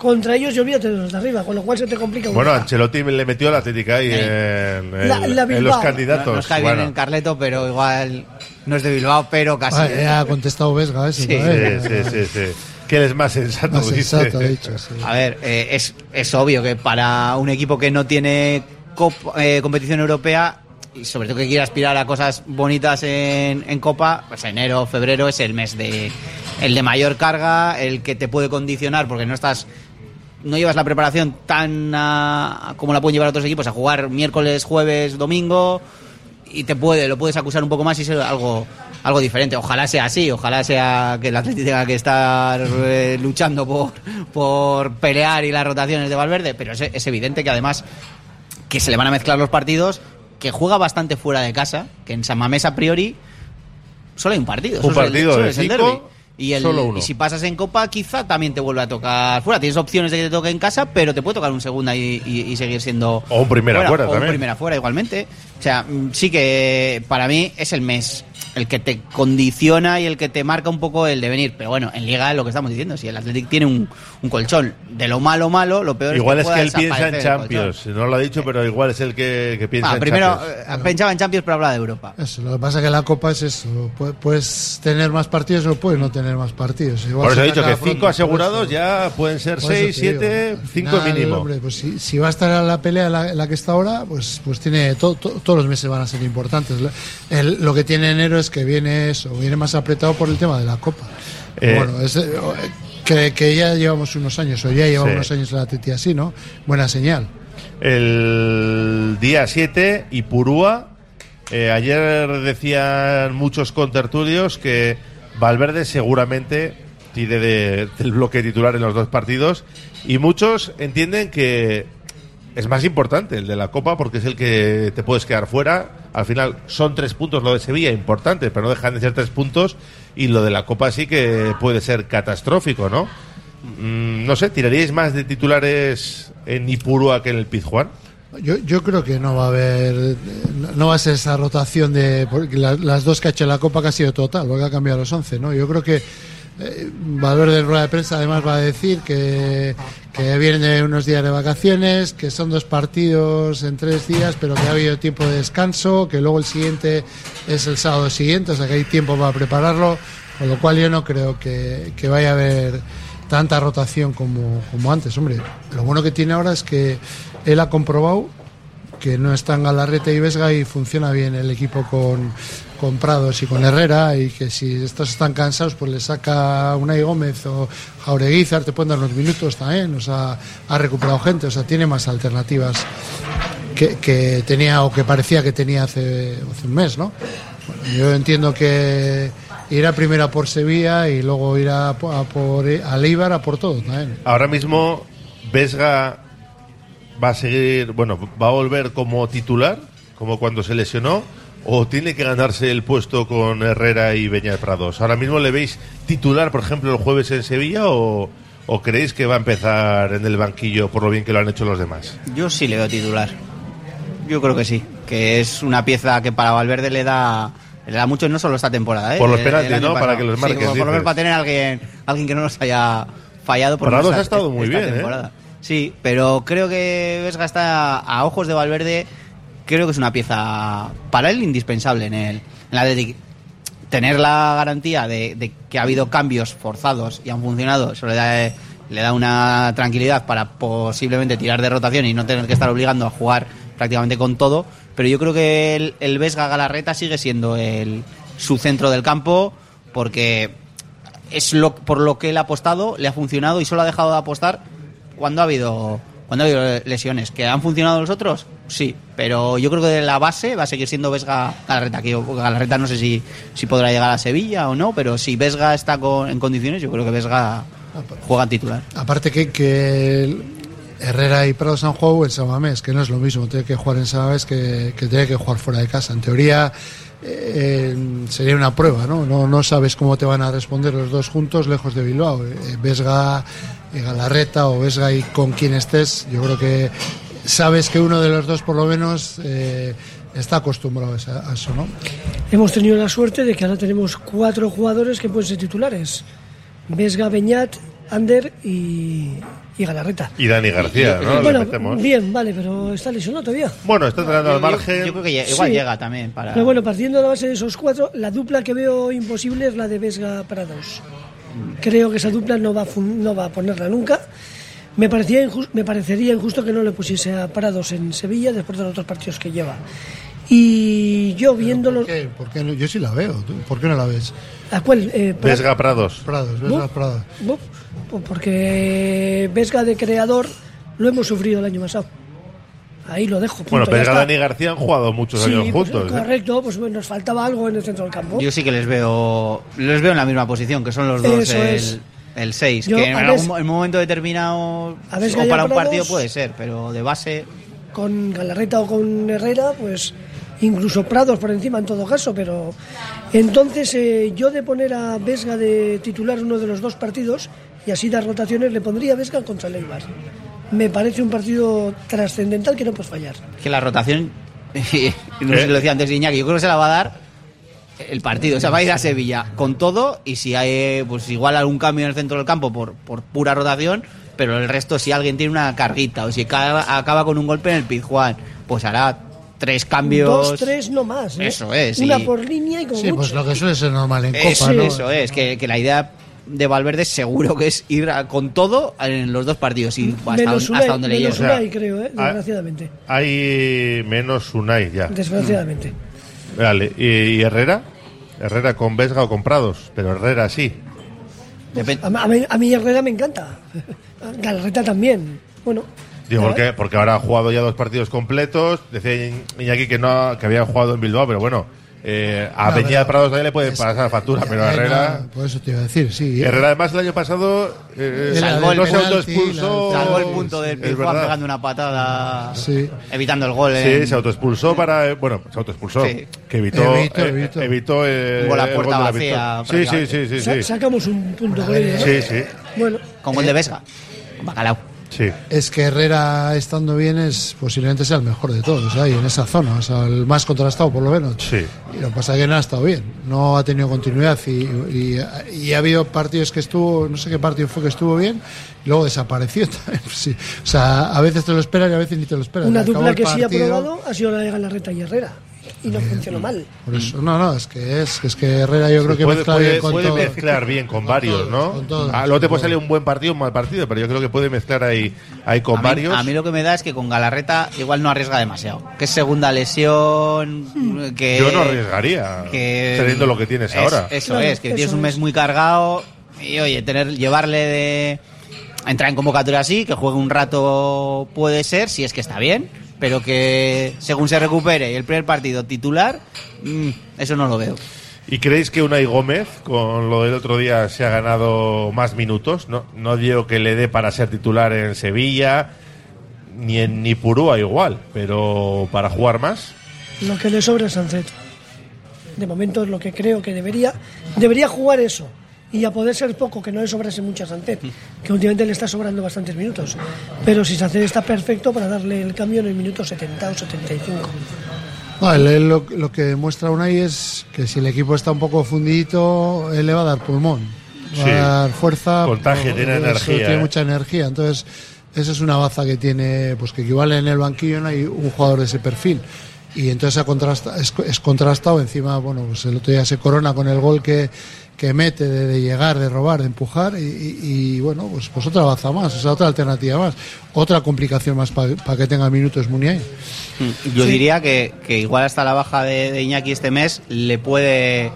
contra ellos y olvídate de los de arriba, con lo cual se te complica un
Bueno. Ancelotti le metió la Atlética ahí en, en-
La- la
en
Bilbao.
los candidatos.
No, cae bien
Bueno,
en Carleto, pero igual no es de Bilbao, pero casi.
Ah, ha contestado Vesga.
Sí.
¿no? Eh,
sí, sí, sí, sí. Que él es más sensato,
Más
dice.
sensato, dicho, sí.
A ver, eh, es, es obvio que para un equipo que no tiene cop- eh, competición europea y sobre todo que quiere aspirar a cosas bonitas en, en Copa, pues enero, febrero es el mes de el de mayor carga, el que te puede condicionar porque no estás no llevas la preparación tan ah, como la pueden llevar otros equipos a jugar miércoles, jueves, domingo y te puede lo puedes acusar un poco más y ser algo algo diferente. Ojalá sea así, ojalá sea que el Atlético tenga que estar eh, luchando por, por pelear y las rotaciones de Valverde, pero es, es evidente que además que se le van a mezclar los partidos, que juega bastante fuera de casa, que en San Mamés a priori solo hay un partido.
Un
solo es el-
partido de
es el
cinco.
Y, el-
solo uno.
y si pasas en Copa, quizá también te vuelve a tocar fuera. Tienes opciones de que te toque en casa, pero te puede tocar un segunda y, y- y seguir siendo.
O un primera fuera
o un
también.
primera fuera igualmente. O sea, mm, sí que para mí es el mes el que te condiciona y el que te marca un poco el devenir. Pero bueno, en Liga es lo que estamos diciendo. Si el Athletic tiene un, un colchón de lo malo, malo, lo peor
Igual
es
es
que,
que él piensa en. Champions. No lo ha dicho, pero igual es el que, que piensa
Ah,
en
primero
Champions.
eh, pensaba en Champions, pero hablaba de Europa.
Eso, lo que pasa es que la Copa es eso. Pu- Puedes tener más partidos o puedes no tener más partidos. Igual
Por eso he dicho que cinco asegurados ya pueden ser seis,
digo,
siete, cinco mínimo.
hombre, pues si, si va a estar en la pelea en la, la que está ahora, pues, pues tiene to- to- todos los meses van a ser importantes. Lo- el- lo que tiene enero es que viene eso, viene más apretado por el tema de la Copa.
Eh,
bueno, es, eh, que, que ya llevamos unos años, o ya lleva
Sí.
unos años la Teti así, ¿no? Buena señal.
El día 7, Ipurúa. Eh, ayer decían muchos contertulios que Valverde seguramente tire de- del bloque titular en los dos partidos. Y muchos entienden que es más importante el de la Copa porque es el que te puedes quedar fuera. Al final son tres puntos lo de Sevilla, importantes, pero no dejan de ser tres puntos. Y lo de la Copa sí que puede ser catastrófico, ¿no? Mm, no sé, ¿tiraríais más de titulares en Ipurúa que en el Pizjuán?
Yo, yo creo que no va a haber, no va a ser esa rotación de, porque la- las dos que ha hecho la Copa que ha sido total, porque ha cambiado los 11, ¿no? Yo creo que eh, Valverde en rueda de prensa además va a decir que, que vienen de unos días de vacaciones, que son dos partidos en tres días, pero que ha habido tiempo de descanso, que luego el siguiente es el sábado siguiente, o sea que hay tiempo para prepararlo, con lo cual yo no creo que, vaya a haber tanta rotación como, antes. Hombre, lo bueno que tiene ahora es que él ha comprobado que no están Galarreta y Vesga y funciona bien el equipo con, con Prados y con Herrera y que si estos están cansados pues le saca Unai Gómez o Jaureguizar, te pueden dar unos minutos también, o sea, ha recuperado gente, o sea, tiene más alternativas que, tenía o que parecía que tenía hace, un mes, ¿no? Yo entiendo que irá primero por Sevilla y luego irá a por, por a a por todo también.
Ahora mismo, Vesga va a seguir, bueno, va a volver como titular, como cuando se lesionó, o tiene que ganarse el puesto con Herrera y Beñat Prados. Ahora mismo le veis titular, por ejemplo, el jueves en Sevilla, o, o creéis que va a empezar en el banquillo por lo bien que lo han hecho los demás.
Yo sí le veo titular. Yo creo que sí. Que es una pieza que para Valverde le da, le da mucho, no solo esta temporada. ¿eh?
Por los penaltis, ¿no? Para que los
Sí,
marques,
como por lo menos para tener alguien, alguien que no nos haya fallado. por
Prados ha estado muy bien, ¿eh?
Sí, pero creo que Vesga está a ojos de Valverde. Creo que es una pieza para él indispensable en el, en el Athletic. Tener la garantía de, de que ha habido cambios forzados y han funcionado, eso le da, le da una tranquilidad para posiblemente tirar de rotación y no tener que estar obligando a jugar prácticamente con todo. Pero yo creo que el, el Vesga Galarreta sigue siendo el, su centro del campo porque es lo, por lo que él ha apostado, le ha funcionado y solo ha dejado de apostar cuando ha habido cuando ha habido lesiones. ¿Que han funcionado los otros? Sí, pero yo creo que de la base va a seguir siendo Vesga Galarreta. Que Galarreta no sé si, si podrá llegar a Sevilla o no, pero si Vesga está con- en condiciones, yo creo que Vesga juega titular.
Aparte que, que Herrera y Prados han jugado en Samamés, que no es lo mismo, tiene que jugar en Samamés que, que tiene que jugar fuera de casa. En teoría eh, sería una prueba, ¿no? ¿no? No sabes cómo te van a responder los dos juntos lejos de Bilbao. Eh, Vesga y Galarreta o Vesga y con quien estés, yo creo que sabes que uno de los dos por lo menos eh, está acostumbrado a eso, ¿no?
Hemos tenido la suerte de que ahora tenemos cuatro jugadores que pueden ser titulares. Vesga, Beñat, Ander y, y Galarreta.
Y Dani García, ¿no?
Bueno, bien, vale, pero está lesionado todavía.
Bueno, está entrenando al
Yo- yo-
margen.
Yo creo que igual
Sí.
llega también para.
Pero bueno, partiendo de la base de esos cuatro, la dupla que veo imposible es la de Vesga Prados. Creo que esa dupla no va a, no va a ponerla nunca. Me, parecía injus- me parecería injusto que no le pusiese a Prados en Sevilla después de los otros partidos que lleva. Y yo viéndolo...
¿Por qué? ¿Por qué no? Yo sí la veo. ¿tú? ¿Por qué no la ves?
¿A cuál? Eh,
Vesga Prados.
Prados, Vesga. Prados.
Pues porque Vesga de creador lo hemos sufrido el año pasado. Ahí lo dejo. punto,
Bueno, Vesga. Dani García han jugado muchos
Sí,
años
pues,
juntos. ¿eh?
correcto, pues bueno, nos faltaba algo en el centro del campo.
Yo sí que les veo les veo en la misma posición, que son los dos
Eso es.
El 6.
Yo,
Que en algún en un momento determinado
A
o para un partido puede ser, pero de base
con Galarreta o con Herrera, pues incluso Prados por encima en todo caso, pero entonces eh, yo de poner a Vesga de titular uno de los dos partidos y así dar rotaciones le pondría a Vesga contra el Eibar. Me parece un partido trascendental que no puedes fallar.
que la rotación, no sé si lo decía antes Iñaki, yo creo que se la va a dar el partido. O sea, va a ir a Sevilla con todo y si hay pues igual algún cambio en el centro del campo por, por pura rotación, pero el resto si alguien tiene una carguita o si acaba, acaba con un golpe en el Pizjuán, pues hará tres cambios.
Dos, tres, no más. ¿eh?
Eso es,
Una
y-
por línea y como
Sí,
mucho.
pues lo que suele ser normal en
Eso,
Copa, ¿no?
eso es, que, que la idea de Valverde seguro que es ir a- con todo en los dos partidos y hasta,
menos
hasta
Unai,
donde le
menos
llegue.
Sea,
Unai, creo, ¿eh?
ah,
desgraciadamente.
Hay menos Unai ya.
Desgraciadamente.
Vale, ¿y, y Herrera? Herrera con Vesga o con Prados, pero Herrera sí.
Depen-
A, a mí, a mí Herrera me encanta. Galarreta también. Bueno.
Digo, porque, porque ahora ha jugado ya dos partidos completos. Decía Iñaki que no que había jugado en Bilbao, pero bueno, eh, a
No,
Peña
pero
Prados también le puede
es-
pasar la factura, pero
Eh,
Herrera.
no, por eso te iba a decir, sí.
Herrera además el año pasado eh,
Era
Salvó el
no autoexpulsó.
la-
Salvó el punto del Pizjuán pegando una patada,
Sí.
evitando el gol.
Sí,
en-
se autoexpulsó para. eh, Bueno, se autoexpulsó.
Sí.
Que evitó.
Evitó,
eh,
evitó.
evitó el,
Un gol a
el
puerta
gol de la
vacía,
victoria. Sí, sí, sí, sí. Sí.
Sacamos un punto con. ¿no?
Sí, sí.
Bueno,
con gol de Vesga. Bacalao.
Sí.
es que Herrera estando bien es posiblemente sea el mejor de todos ahí en esa zona, o sea, el más contrastado por lo menos.
Sí.
Y lo que pasa es que no ha estado bien, no ha tenido continuidad y, y- y ha habido partidos que estuvo, no sé qué partido fue que estuvo bien, y luego desapareció también. Sí. O sea, a veces te lo esperas y a veces ni te lo esperas.
Una dupla que sí ha probado ha sido la de Galarreta y Herrera. Y no funcionó mal.
Por eso, no, no, es que es, es que Herrera yo creo que
puede,
mezcla
puede-
bien con
puede
todo.
mezclar bien con, varios, ¿no?
con todos,
Ah, luego te puede salir un buen partido, un mal partido, pero yo creo que puede mezclar ahí, ahí con
a, mí,
varios.
a mí lo que me da es que con Galarreta igual no arriesga demasiado. Que es segunda lesión, que...
Yo no arriesgaría,
que-
teniendo lo que tienes
es-
ahora.
Eso
Claro,
es, que
eso
tienes un mes
es.
muy cargado y oye, tener llevarle de entrar en convocatoria así, que juegue un rato puede ser, si es que está bien, pero que según se recupere y el primer partido titular, mm, eso no lo veo.
¿Y creéis que Unai Gómez, con lo del otro día, se ha ganado más minutos? No, no digo que le dé para ser titular en Sevilla, ni en Nipurúa igual, pero para jugar más.
Lo que le sobra es Sancet. De momento es lo que creo que debería. Debería jugar eso. Y a poder ser poco, que no le sobrase mucho a Sancet, que últimamente le está sobrando bastantes minutos. Pero si Sancet está perfecto para darle el cambio en el minuto 70 o 75.
No, él- él lo, lo que demuestra Unai es que si el equipo está un poco fundidito, él le va a dar pulmón, va
Sí.
a dar fuerza.
Contagia, tiene
eso,
energía,
Tiene
¿eh?
mucha energía. Entonces, eso es una baza que tiene, pues que equivale en el banquillo no hay un jugador de ese perfil. Y entonces ha contrasta- es, es contrastado. Encima, bueno, pues el otro día se corona con el gol que, que mete de, de llegar, de robar, de empujar. Y, y- y, bueno, pues, pues otra baza más, o sea, otra alternativa más. Otra complicación más para que tenga minutos Muniain.
Yo diría que, que igual hasta la baja de, de Iñaki este mes le puede...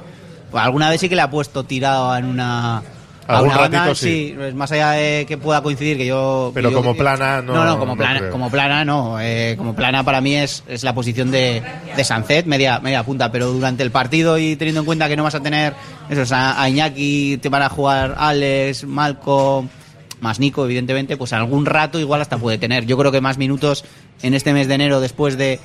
alguna vez sí que le ha puesto tirado en una... a
Algún
banda,
ratito sí.
pues más allá de que pueda coincidir que yo
Pero
yo-
como plana, no-
no no como
no
plana
creo.
como plana no eh, como plana para mí es, es la posición de, de Sancet media media punta pero durante el partido y teniendo en cuenta que no vas a tener eso o sea, a Iñaki te van a jugar Alex Malcolm más Nico evidentemente pues algún rato igual hasta puede tener yo creo que más minutos en este mes de enero después de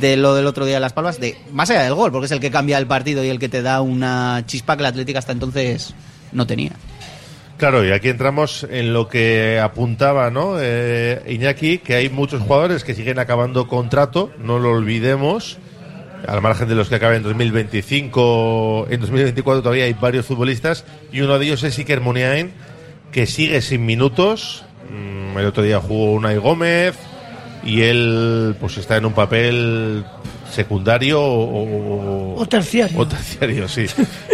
de lo del otro día de Las Palmas, de más allá del gol, porque es el que cambia el partido y el que te da una chispa que la Atlética hasta entonces no tenía.
Claro, y aquí entramos en lo que apuntaba ¿no? Eh, Iñaki, que hay muchos jugadores que siguen acabando contrato, no lo olvidemos, al margen de los que acaben en 2025, en 2024 todavía hay varios futbolistas, y uno de ellos es Iker Muniain, que sigue sin minutos, Mm, el otro día jugó Unai Gómez, y él pues está en un papel secundario o,
O terciario.
o terciario, sí.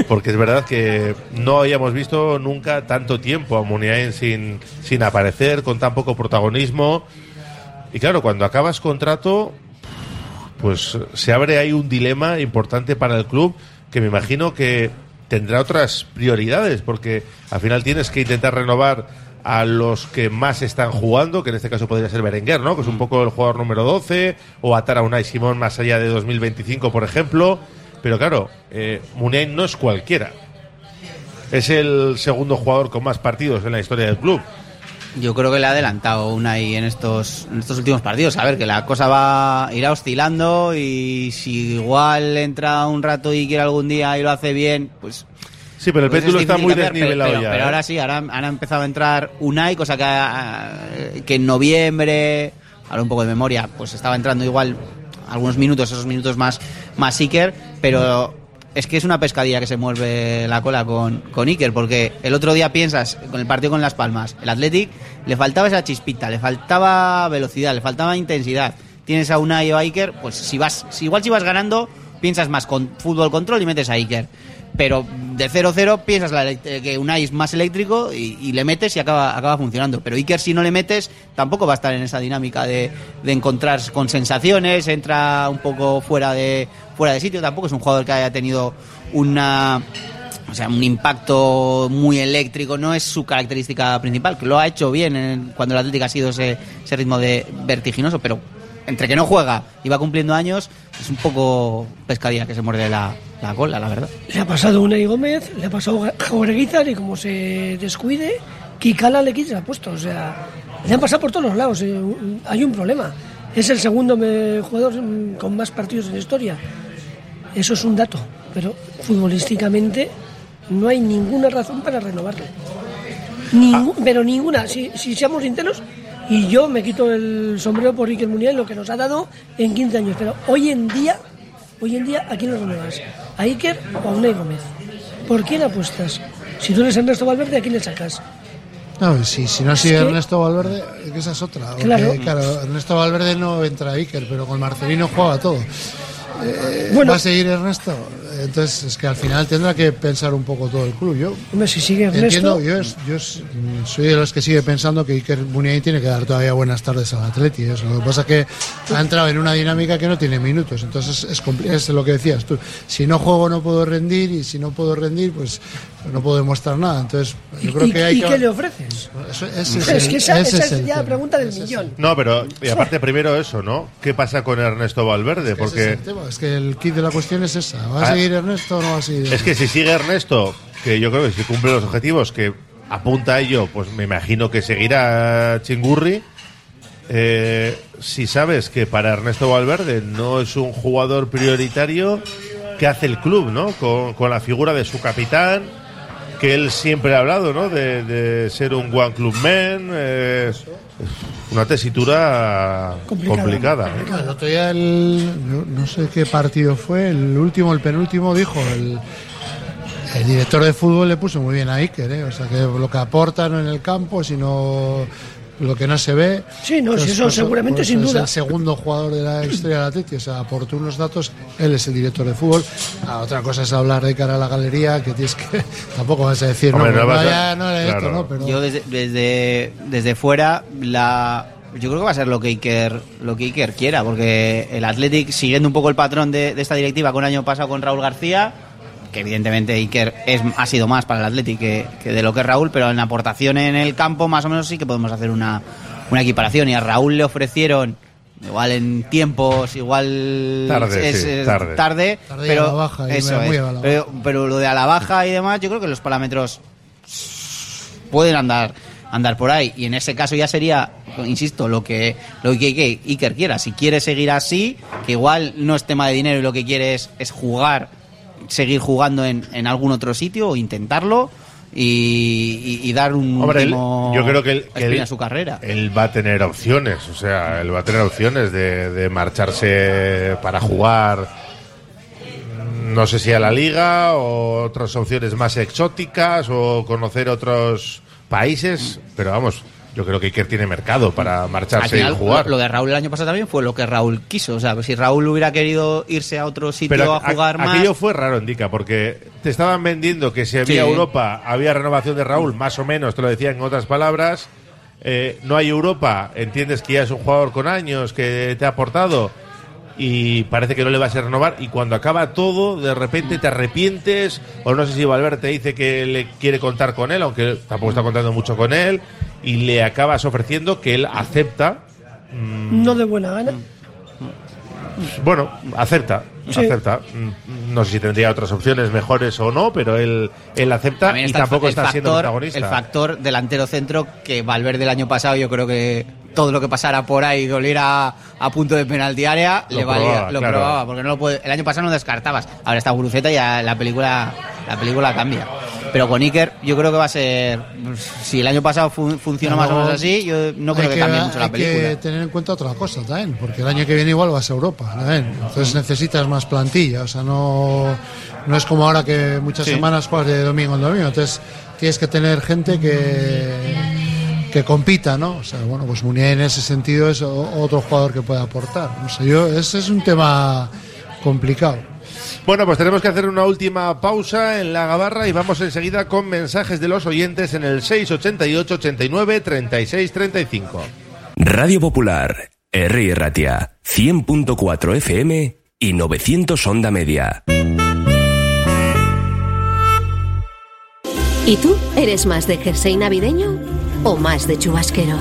Porque es verdad que no habíamos visto nunca tanto tiempo a Muniain sin, sin aparecer, con tan poco protagonismo. Y claro, cuando acabas contrato, pues se abre ahí un dilema importante para el club que me imagino que tendrá otras prioridades, porque al final tienes que intentar renovar a los que más están jugando, que en este caso podría ser Berenguer, ¿no? Que es un poco el jugador número 12, o atar a Unai Simón más allá de 2025, por ejemplo. Pero claro, eh, no es cualquiera. Es el segundo jugador con más partidos en la historia del club.
Yo creo que le ha adelantado Unai en estos, en estos últimos partidos. A ver, que la cosa va irá oscilando y si igual entra un rato y quiere algún día y lo hace bien, pues...
Sí, pero el
pues es
está muy
cambiar,
desnivelado
pero,
ya.
Pero
¿eh?
ahora sí, ahora han empezado a entrar Unai, cosa que, ah, que en noviembre, ahora un poco de memoria, pues estaba entrando igual algunos minutos, esos minutos más, más Iker, pero es que es una pescadilla que se mueve la cola con, con Iker, porque el otro día piensas, con el partido con Las Palmas, el Athletic le faltaba esa chispita, le faltaba velocidad, le faltaba intensidad. Tienes a Unai o a Iker, pues si vas, si igual si vas ganando, piensas más con fútbol control y metes a Iker. Pero de 0-0 piensas la eh, que Unai es más eléctrico y, y le metes y acaba, acaba funcionando. Pero Iker si no le metes tampoco va a estar en esa dinámica de, de encontrar con sensaciones, entra un poco fuera de, fuera de sitio. Tampoco es un jugador que haya tenido una... O sea, un impacto muy eléctrico no es su característica principal, que lo ha hecho bien en- cuando el Atlético ha sido ese, ese ritmo de vertiginoso, pero entre que no juega y va cumpliendo años, es un poco pescadilla que se muerde la, la cola, la verdad.
Le ha pasado Unai Gómez, le ha pasado Jaureguizar y como se descuide, Kikala le quita el puesto. O sea, le han pasado por todos los lados. eh, Hay un problema. Es el segundo jugador con más partidos en la historia. Eso es un dato. Pero futbolísticamente no hay ninguna razón para renovarle. Ningú- Pero ninguna. Si, si seamos sinceros, Y yo me quito el sombrero por Iker Muniain, lo que nos ha dado en 15 años. Pero hoy en día, hoy en día, ¿a quién lo renuevas? ¿A Iker o a Unai Gómez? ¿Por quién apuestas? Si tú eres Ernesto Valverde, ¿a quién le sacas?
No, si, si no
Es que-
Ernesto Valverde, que esa es otra. porque,
Claro.
claro, Ernesto Valverde no entra a Iker, pero con Marcelino juega todo. Eh,
Bueno.
¿Va a seguir Ernesto? Entonces es que al final tendrá que pensar un poco todo el club. Yo
Hombre, si sigue Ernesto...
entiendo, yo, es- yo es- mm, soy de los que sigue pensando que Iker Muniain tiene que dar todavía buenas tardes al Atleti. Eso. Lo que pasa es que ha entrado en una dinámica que no tiene minutos. Entonces es, es lo que decías tú. Si no juego no puedo rendir y si no puedo rendir pues no puedo demostrar nada. Entonces yo creo
¿Y,
que hay
y
que...
qué le ofreces?
Eso- ese
es,
es
que esa,
ese
esa
es
es ya la pregunta del millón.
No, pero y aparte primero eso, ¿no? ¿Qué pasa con Ernesto Valverde?
Es
Porque
el tema, es que el kit de la cuestión es esa. ¿Va a
Ah. Es que si sigue Ernesto, que yo creo que si cumple los objetivos que apunta a ello, pues me imagino que seguirá Chingurri. Eh, si sabes que para Ernesto Valverde no es un jugador prioritario, ¿qué hace el club, no? Con la figura de su capitán, que él siempre ha hablado, ¿no? De, de ser un one club man, eh, una tesitura
Complicada.
complicada. ¿eh?
El otro día el, no, no sé qué partido fue, el último, el penúltimo, dijo el, el director de fútbol le puso muy bien a Iker, ¿eh? o sea que lo que aporta no en el campo, sino lo que no se ve.
Sí, no,
Pues
si eso
por
seguramente,
por
sin
es
duda.
el segundo jugador de la historia del Atleti, o sea, aportó unos datos, él es el director de fútbol. Ah, otra cosa es hablar de cara a la galería, que tienes que, tampoco vas a decir,
Hombre,
no,
no
pues
a-
no era esto,
claro.
¿no? Pero,
Yo desde, desde, desde fuera, la, yo creo que va a ser lo que Iker, lo que Iker quiera, porque el Athletic, siguiendo un poco el patrón de, de esta directiva con el año pasado con Raúl García, que evidentemente Iker es, ha sido más para el Athletic que, que de lo que es Raúl, pero en aportación en el campo más o menos sí que podemos hacer una, una equiparación. Y a Raúl le ofrecieron, igual en tiempos, igual
Tarde,
es,
sí,
es
tarde.
tarde, pero
a la baja,
eso es.
a la baja.
pero, pero lo de a la baja y demás, yo creo que los parámetros pueden andar andar por ahí y en ese caso ya sería insisto lo que lo que, que Iker quiera si quiere seguir así que igual no es tema de dinero y lo que quiere es, es jugar seguir jugando en, en algún otro sitio o intentarlo y, dar un
Hombre, él-
último
yo creo que él, que él-
a su carrera.
él va a tener opciones, o sea, él va a tener opciones de, de marcharse para jugar, no sé si a la liga o otras opciones más exóticas o conocer otros países, pero vamos, yo creo que Iker tiene mercado para marcharse
final,
y jugar.
Lo, de Raúl el año pasado también fue lo que Raúl quiso. O sea, si Raúl hubiera querido irse a otro sitio
Pero
a jugar
a-
más.
aquello fue raro, Indica, porque te estaban vendiendo que si había
Sí.
Europa, había renovación de Raúl, más o menos, te lo decía en otras palabras. Eh, no hay Europa, entiendes que ya es un jugador con años que te ha aportado y parece que no le vas a renovar. Y cuando acaba todo, de repente te arrepientes, o no sé si Valverde te dice que le quiere contar con él, aunque tampoco está contando mucho con él, y le acabas ofreciendo que él acepta.
No de buena gana.
Bueno, acepta,
Sí.
acepta. Mm, No sé si tendría otras opciones mejores o no, pero él, él acepta y
el
tampoco está siendo protagonista.
El factor delantero centro que Valverde el año pasado yo creo que todo lo que pasara por ahí doliera a punto de penalti área
Lo
le valía,
probaba,
lo
claro.
probaba porque no lo puede- el año pasado no descartabas. Ahora está Guruceta y ya la película la película cambia. Pero con Iker yo creo que va a ser si el año pasado fun- funcionó más o menos así, yo no creo
hay
que, cambie mucho la
hay
película.
que tener en cuenta otra cosa también, porque el año que viene igual vas a Europa, también. entonces necesitas más plantilla, o sea, no, no es como ahora que muchas
Sí.
semanas juegas de domingo en domingo, entonces tienes que tener gente que que compita, ¿no? O sea, bueno, pues Munier en ese sentido es otro jugador que puede aportar. No sé, yo, ese es un tema complicado.
Bueno, pues tenemos que hacer una última pausa en la gabarra y vamos enseguida con mensajes de los oyentes en el 688 89 36 35.
Radio Popular, R. Ratia, 100.4 FM y 900 Onda Media.
¿Y tú eres más de jersey navideño o más de chubasquero?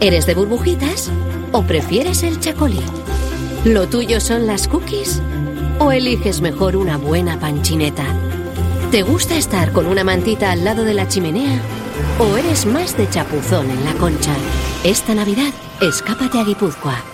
¿Eres de burbujitas o prefieres el chacolí? ¿Lo tuyo son las cookies o eliges mejor una buena panchineta? ¿Te gusta estar con una mantita al lado de la chimenea o eres más de chapuzón en la concha? Esta Navidad, escápate a Guipúzcoa.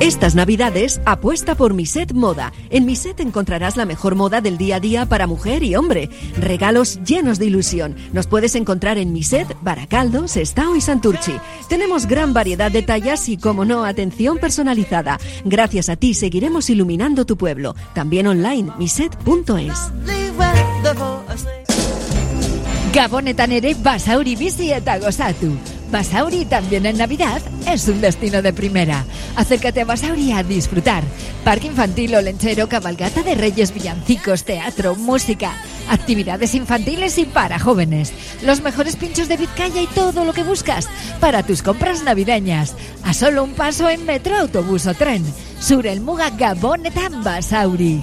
Estas navidades apuesta por Miset Moda. En Miset encontrarás la mejor moda del día a día para mujer y hombre. Regalos llenos de ilusión. Nos puedes encontrar en Miset, Baracaldo, Sestao y Santurchi. Tenemos gran variedad de tallas y, como no, atención personalizada. Gracias a ti seguiremos iluminando tu pueblo. También online, miset.es.
Gabonetan ere Basauri bizi eta gozatu. Basauri también en Navidad es un destino de primera. Acércate a Basauri a disfrutar. Parque infantil o lenchero, cabalgata de reyes, villancicos, teatro, música, actividades infantiles y para jóvenes. Los mejores pinchos de Vizcaya y todo lo que buscas para tus compras navideñas. A solo un paso en metro, autobús o tren. Sur el Muga Gabonetan Basauri.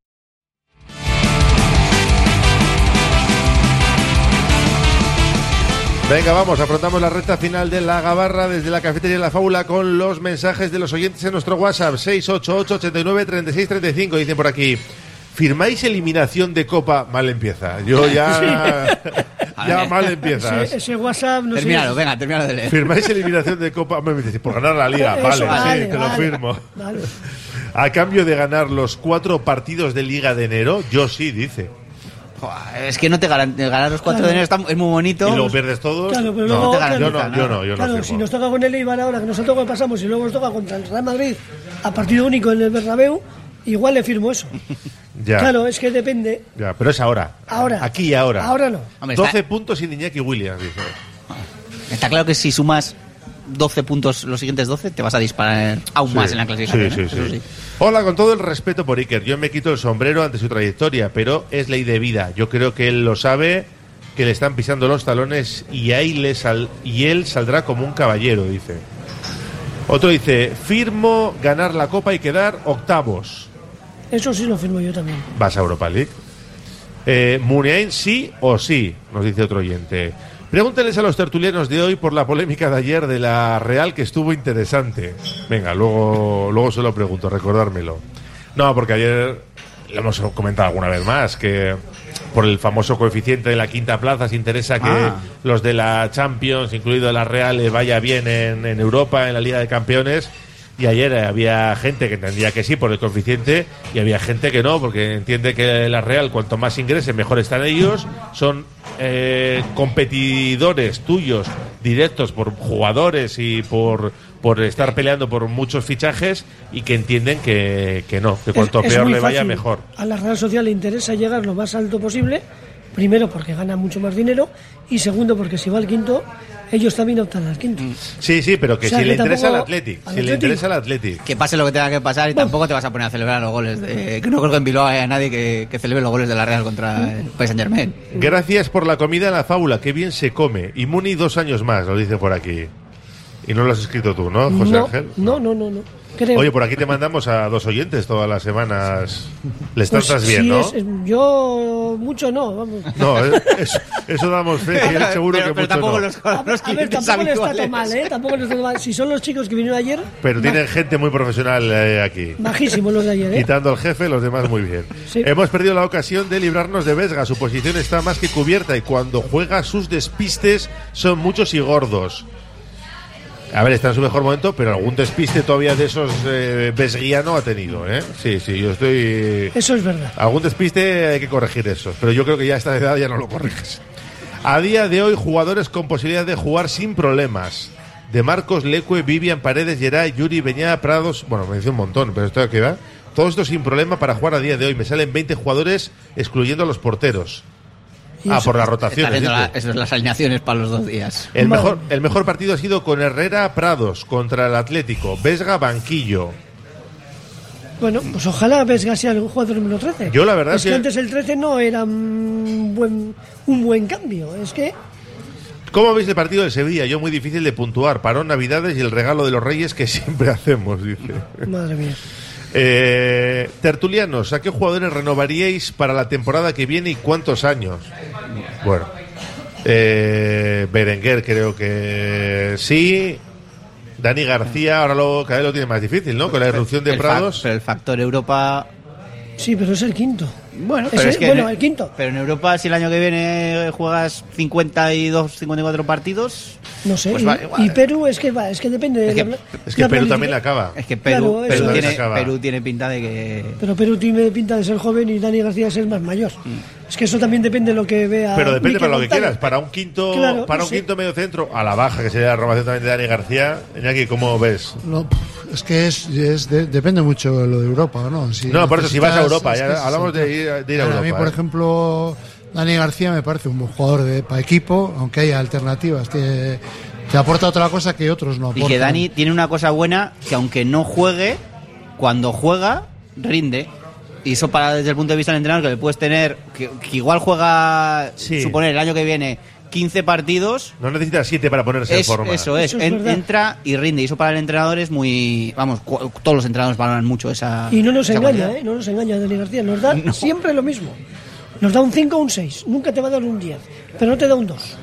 Venga, vamos, afrontamos la recta final de la gabarra desde la cafetería de la fábula con los mensajes de los oyentes en nuestro WhatsApp 688 89 36 35. Dicen por aquí. ¿Firmáis eliminación de Copa? Mal empieza. Yo ya. ya mal empieza.
Ese, ese WhatsApp no
Termínalo,
sé.
venga, termínalo de leer.
¿Firmáis eliminación de Copa? Hombre, me dice, por ganar la liga.
Eso,
vale,
vale,
sí, te lo firmo.
vale.
A cambio de ganar los cuatro partidos de liga de enero, yo sí, dice.
Es que no te garan- ganar los cuatro
Claro.
de enero está- es muy bonito.
Y luego pierdes todos.
Claro, pero
no,
luego-
yo
claro,
no, yo no, yo no
Claro, si nos toca con el Eibar ahora, que nosotros que pasamos y luego nos toca contra el Real Madrid a partido único en el Bernabéu, igual le firmo eso.
Ya,
Claro, es que depende.
ya, pero es ahora.
Ahora.
Aquí y ahora.
Ahora no.
Hombre,
12
está,
puntos sin Iñaki Williams, dice.
está claro que si sumas 12 puntos los siguientes 12, te vas a disparar aún más en la clasificación.
sí,
¿eh?
sí. Hola, con todo el respeto por Iker, yo me quito el sombrero ante su trayectoria, pero es ley de vida. Yo creo que él lo sabe, que le están pisando los talones y ahí le sal y él saldrá como un caballero, dice. Otro dice, firmo ganar la copa y quedar octavos.
Eso sí lo firmo yo también.
Vas a Europa League. Eh, Muniain sí o sí, nos dice otro oyente. Pregúnteles a los tertulianos de hoy por la polémica de ayer de la Real que estuvo interesante. Venga, luego, luego se lo pregunto, recordármelo. No, porque ayer lo hemos comentado alguna vez más, que por el famoso coeficiente de la quinta plaza se interesa que
Ah.
los de la Champions, incluido la Real, vaya bien en, en Europa, en la Liga de Campeones. Y ayer había gente que entendía que sí por el coeficiente y había gente que no, porque entiende que la Real, cuanto más ingresen, mejor están ellos. Son eh, competidores tuyos directos por jugadores y por, por estar peleando por muchos fichajes y que entienden que, que no, que cuanto
Es- es
peor le vaya,
fácil.
mejor.
A la Real Social le interesa llegar lo más alto posible, primero porque gana mucho más dinero y segundo porque si va al quinto, ellos también optan al quinto.
Sí, sí, pero que
O sea,
si
que
le interesa al
tampoco-
Athletic,
al
si le
Athletic.
interesa al Athletic.
Que pase lo que tenga que pasar y tampoco te vas a poner a celebrar los goles. de- que no creo que en Bilbao haya nadie que, que celebre los goles de la Real contra el Paris Saint Germain.
Gracias por la comida en la fábula, qué bien se come. Y Muni dos años más, lo dice por aquí. Y no lo has escrito tú, ¿no, José
no,
Ángel?
no, no, no, no. Creo.
Oye, por aquí te mandamos a dos oyentes todas las semanas. Les
Pues
tratas bien,
sí,
¿no?
es- es- yo mucho no, vamos.
No, eh, eso, eso damos fe, que él seguro
Pero-
que
pero
mucho
tampoco
no.
los-
A, a ver, tampoco le está tan mal, ¿eh? Tampoco le está mal. Si son los chicos que vinieron ayer,
Pero tienen gente muy profesional eh, aquí.
bajísimos los de ayer, ¿eh?
Quitando al jefe, los demás muy bien.
Sí.
Hemos perdido la ocasión de librarnos de Vesga. Su posición está más que cubierta y cuando juega sus despistes son muchos y gordos. A ver, está en su mejor momento, pero algún despiste todavía de esos eh, Vesguiano ha tenido, ¿eh? Sí, sí, yo estoy...
Eso es verdad.
Algún despiste hay que corregir eso, pero yo creo que ya a esta edad ya no lo corriges. A día de hoy, jugadores con posibilidad de jugar sin problemas. De Marcos, Lecue, Vivian, Paredes, Geray, Yuri, Beñá, Prados. Bueno, me dice un montón, pero esto queda. Todo esto sin problema para jugar a día de hoy. Me salen 20 jugadores, excluyendo a los porteros. Ah, por las
Está
rotaciones.
haciendo la-
dice.
eso es las alineaciones para los dos días.
El mejor, el mejor partido ha sido con Herrera Prados contra el Atlético. Vesga Banquillo.
Bueno, pues ojalá Vesga sea el jugador número 13.
Yo la verdad
es que
que-
antes el 13 no era un buen, un buen cambio. Es que
¿Cómo veis el partido de Sevilla? Yo muy difícil de puntuar. Parón Navidades y el regalo de los Reyes que siempre hacemos, dice.
Madre mía.
Eh, tertulianos, ¿a qué jugadores renovaríais para la temporada que viene y cuántos años? Bueno, eh, Berenguer creo que sí. Dani García ahora lo, cada vez lo tiene más difícil, ¿no? Con la irrupción de
El
Prados.
pero el factor Europa.
Sí, pero es el quinto.
Bueno,
Es
pero
el-
es que
bueno,
en-
el quinto.
Pero en Europa, si el año que viene juegas 52, 54 partidos.
No sé.
Pues
y,
va
y Perú es que va, es que depende de
Es que-
la-
es que
la
Perú también la acaba.
Es que Perú,
Claro,
Perú
es.
tiene,
acaba.
Perú tiene pinta de que.
Pero Perú tiene pinta de ser joven y Dani García de ser más mayor. Es que eso también depende de lo que vea.
Pero depende para lo que quieras. Para un quinto,
Claro,
para un quinto medio centro, a la baja, que sería la renovación también de Dani García. Iñaki, ¿cómo ves?
No, es que es, es de- depende mucho de lo de Europa, ¿no? Si
No, por eso, si vas a Europa,
es
ya hablamos
sí.
de ir- de ir a
Bueno, mí,
Europa,
por
¿eh?
ejemplo, Dani García me parece un buen jugador de, para equipo, aunque haya alternativas. Te, te aporta otra cosa que otros no
Y
aportan.
que Dani tiene una cosa buena que aunque no juegue, cuando juega, rinde. Y eso para desde el punto de vista del entrenador, que le puedes tener, que, que igual juega, suponer, el año que viene, 15 partidos.
No necesitas siete para ponerse en
Es-
forma.
Eso es,
Eso es
en-
verdad.
entra y rinde. Y eso para el entrenador es muy. Vamos, cu- todos los entrenadores valoran mucho esa.
Y no nos engaña,
cualidad.
¿eh? No nos engaña Dani García. Nos da siempre lo mismo. Nos da un 5 o un 6. Nunca te va a dar un 10. Pero no te da un 2.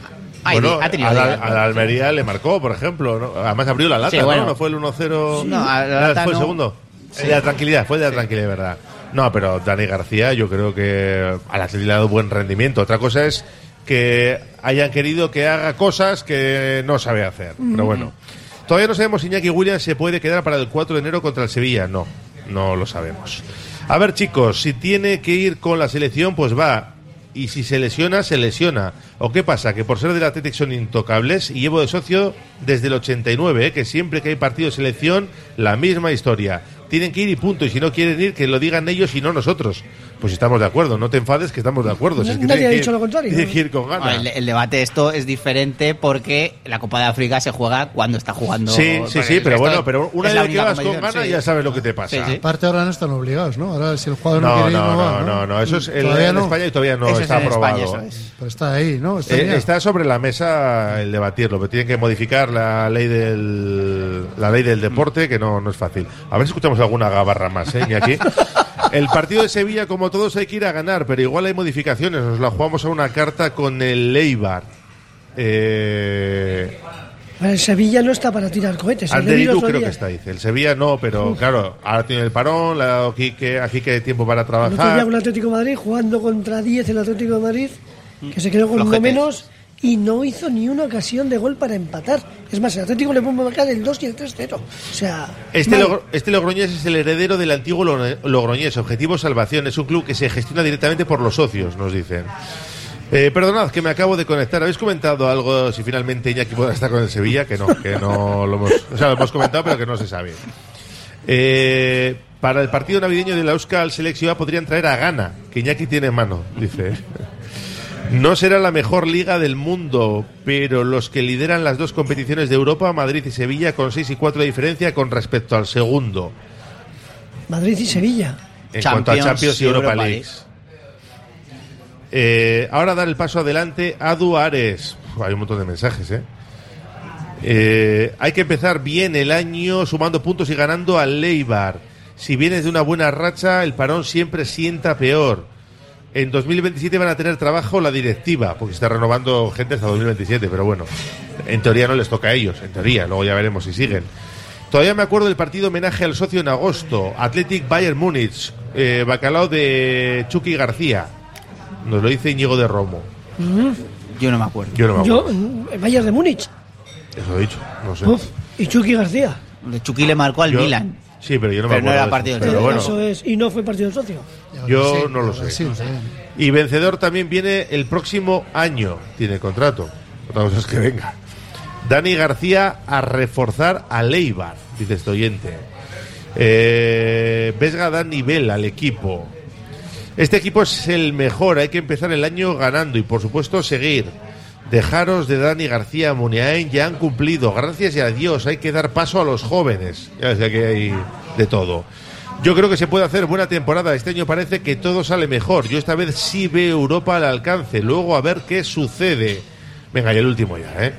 Bueno,
ha tenido
a, la,
días,
a la Almería le marcó, por ejemplo. ¿no? Además abrió la lata,
Sí,
¿no?
bueno.
¿no? fue el 1-0.
No, a la lata
fue el
no.
segundo. El de la tranquilidad, fue de la tranquilidad, ¿verdad? No, pero Dani García, yo creo que al Atlético le ha dado buen rendimiento. Otra cosa es que hayan querido que haga cosas que no sabe hacer. Pero bueno. Todavía no sabemos si Iñaki Williams se puede quedar para el 4 de enero contra el Sevilla. No, no lo sabemos. A ver, chicos, si tiene que ir con la selección, pues va. Y si se lesiona, se lesiona. ¿O qué pasa? Que por ser del Athletic son intocables y llevo de socio desde el 89, ¿eh? que siempre que hay partido de selección, la misma historia. Tienen que ir y punto. Y si no quieren ir, que lo digan ellos y no nosotros. Pues estamos de acuerdo. No te enfades que estamos de acuerdo. Si es que
Nadie ha dicho
ir-
lo contrario.
tienen que ir con ganas.
Bueno, el, el debate esto es diferente porque la Copa de África se juega cuando está jugando.
Sí, sí, sí, pero bueno, pero una vez que vas con ganas
sí.
ya sabes lo que te pasa.
Sí, sí.
Aparte ahora no están obligados, ¿no? Ahora si el jugador no,
No,
quiere ir,
no,
no, va,
no,
¿no?
no, no, eso es el-
Todavía
en
no.
España y todavía no
Eso es
está
España,
aprobado.
eso es.
Pero está ahí, ¿no? Está
Eh, está sobre la mesa el debatirlo, pero tienen que modificar la ley del la ley del deporte, que no, no es fácil. A ver si escuchamos alguna gabarra más, ¿eh, aquí. El partido de Sevilla, como todos, hay que ir a ganar, pero igual hay modificaciones. Nos la jugamos a una carta con el Leibar. Eh,
El Sevilla no está para tirar cohetes. el
creo
día.
que está, dice. Sevilla no, pero
Uf.
claro, ahora tiene el parón, le ha dado Quique, a Quique tiempo para
El otro día
trabajar.
con el Atlético de Madrid, jugando contra 10 el Atlético de Madrid, que se quedó con uno menos y no hizo ni una ocasión de gol para empatar. Es más, el Atlético le puede marcar el 2 y el 3-0. O sea,
Este,
mal.
Logro- este Logroñés es el heredero del antiguo Lo- Logroñés. Objetivo Salvación. Es un club que se gestiona directamente por los socios, nos dicen. Eh, perdonad que me acabo de conectar. ¿Habéis comentado algo si finalmente Iñaki podrá estar con el Sevilla? Que no, que no lo hemos, o sea, lo hemos comentado, pero que no se sabe. Eh, para el partido navideño de la Euskal Selección podrían traer a Gana, que Iñaki tiene en mano, dice. No será la mejor liga del mundo, pero los que lideran las dos competiciones de Europa, Madrid y Sevilla, con 6 y 4 de diferencia con respecto al segundo.
Madrid y Sevilla.
En cuanto a Champions y Europa, League. Eh, ahora dar el paso adelante a Duares. Uf, hay un montón de mensajes, ¿eh? Eh, hay que empezar bien el año sumando puntos y ganando al Leibar. Si vienes de una buena racha, el parón siempre sienta peor. En 2027 van a tener trabajo la directiva, porque se está renovando gente hasta 2027, pero bueno, en teoría no les toca a ellos, en teoría, luego ya veremos si siguen. Todavía me acuerdo del partido homenaje al socio en agosto, Athletic Bayern Múnich, eh, bacalao de Chucky García. Nos lo dice Íñigo de Romo.
Yo no me acuerdo.
Yo no me acuerdo.
mm, el Bayern de Múnich.
Eso he dicho, no sé.
Uf, y Chucky García.
De Chucky le marcó al
Yo-
Milan.
Sí, pero yo no me
no
acuerdo.
era partido
eso.
del
Pero bueno,
Eso es. Y no fue partido socio.
yo
Sí,
no lo
sí,
sé.
sí.
Y vencedor también viene el próximo año. Tiene contrato. Otra cosa es que venga. Dani García a reforzar a Leibar, dice este oyente. Eh, Vesga da nivel al equipo. Este equipo es el mejor, hay que empezar el año ganando y por supuesto seguir. Dejaros de Dani García Muniain, ya han cumplido. Gracias y adiós, hay que dar paso a los jóvenes. Ya sé que hay de todo. Yo creo que se puede hacer buena temporada. Este año parece que todo sale mejor. Yo esta vez sí veo Europa al alcance. Luego a ver qué sucede. Venga, y el último ya, ¿eh?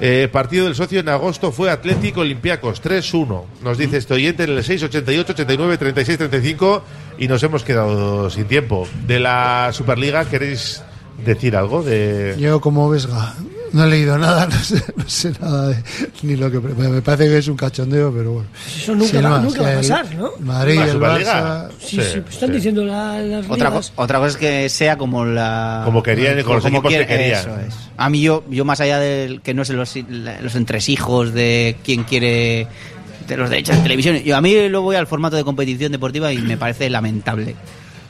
Eh, partido del socio en agosto fue Atlético Olympiacos 3-1. Nos dice este oyente en el 6, 88, 89, 36, 35 y nos hemos quedado sin tiempo. De la Superliga, ¿queréis decir algo? De...
Yo como Vesga no he leído nada, no sé, no sé nada de ni lo que me parece que es un cachondeo, pero bueno.
Eso nunca, va,
más,
nunca va a pasar, ¿no?
Madrid,
¿La
el? Barça.
Sí, sí, pues están diciendo la- las
Otra, co- otra cosa es que sea como la
Como querían con los equipos que querían.
eso es. A mí yo, yo más allá del que no es los, los entresijos de quién quiere de los derechos de televisión, yo a mí lo voy al formato de competición deportiva y me parece lamentable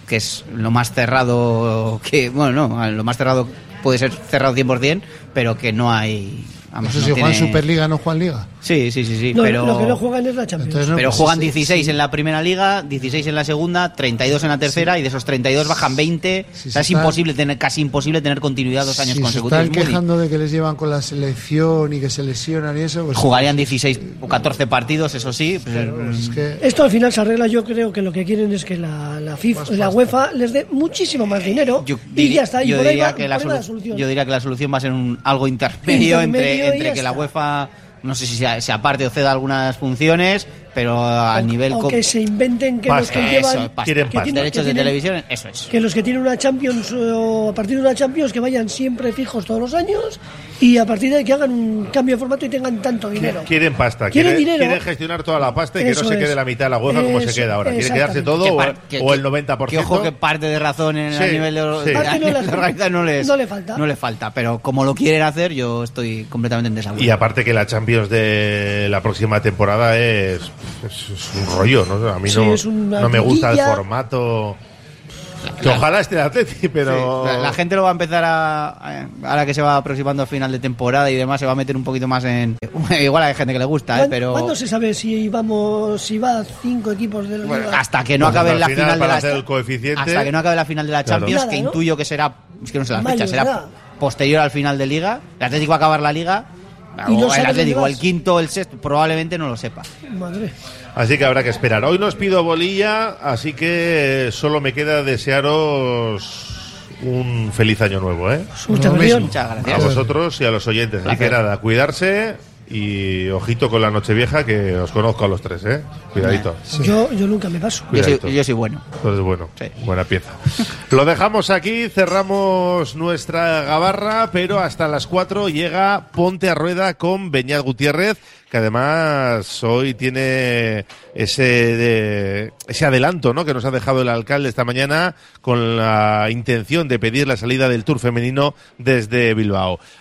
que es lo más cerrado que bueno no lo más cerrado puede ser cerrado 100% pero que no hay vamos,
No sé
no
si juegan
tiene-
Superliga, no juegan Liga.
Sí, sí, sí, sí,
No,
pero
Lo que no juegan es la Champions.
No,
pero
pues,
juegan
sí,
16
sí.
en la primera liga, 16 en la segunda, 32 en la tercera y de esos 32 bajan 20.
Si
o sea, es
se están-
imposible tener casi imposible tener continuidad dos años
si se
consecutivos.
están quejando de que les llevan con la selección y que se lesionan y eso, pues
Jugarían 16 o 14 partidos, eso sí. pues,
es que
Esto al final se arregla, yo creo que lo que quieren es que la, la FIFA, la UEFA les dé muchísimo más dinero
yo
y ya está. Y
yo diría
va,
que la
la
solu-
solución.
yo diría que la solución va a ser un, algo intermedio, entre,
Intermedio y
entre que la. UEFA, no sé si se, se aparte o ceda algunas funciones, pero a nivel...
o que se inventen que los
Pasta.
que
Eso,
llevan
pasta.
Quieren
que
pasta.
tienen-
derechos
que
de televisión, eso es.
que los que tienen una Champions o a partir de una Champions que vayan siempre fijos todos los años y a partir de ahí que hagan un cambio de formato y tengan tanto dinero.
Quieren pasta,
Quieren
quieren,
dinero.
quieren gestionar toda la pasta y que
Eso
no se quede
es.
la mitad de la UEFA como se
Eso,
queda ahora. Quieren quedarse todo
Que
o,
par- que-
o el
que-
90%.
Que ojo que parte de razón en
Sí,
a nivel de,
sí.
de-
Parte no
organizar no les
no le falta.
no le falta, pero como lo quieren hacer yo estoy completamente en desacuerdo.
Y aparte que la Champions de la próxima temporada es, es- es un rollo, ¿no? A mí
Sí,
no, no me gusta el formato. Que ojalá esté el Atleti, pero...
Sí, la, la gente lo va a empezar a, a- ahora que se va aproximando a final de temporada y demás se va a meter un poquito más en igual hay gente que le gusta, ¿eh?
¿Cuándo,
pero
cuándo se sabe si vamos si va cinco equipos del
bueno, hasta que no
Pues
acabe la
final,
final de la
hacer el coeficiente-
hasta que no acabe la final de la
Claro.
Champions que intuyo que será es que no sé las
Mayo,
fechas será posterior al final de liga el Atlético va a acabar la liga
Y no
o el Atlético el quinto o el sexto probablemente no lo sepa
Madre.
Así que habrá que esperar. Hoy nos pido bolilla, así que solo me queda desearos un feliz año nuevo, ¿eh?
Muchas
A
gracias
vosotros y a los oyentes. Así que nada, cuidarse y ojito con la Nochevieja, que os conozco a los tres, ¿eh? Cuidadito.
Yo, yo nunca me paso.
yo soy,
Cuidadito.
yo soy bueno
Entonces, bueno,
Sí.
buena pieza. Lo dejamos aquí, cerramos nuestra gabarra, pero hasta las 4 llega Ponte a Rueda con Beñat Gutiérrez, que además hoy tiene ese, de- ese adelanto ¿no? que nos ha dejado el alcalde esta mañana con la intención de pedir la salida del Tour femenino desde Bilbao.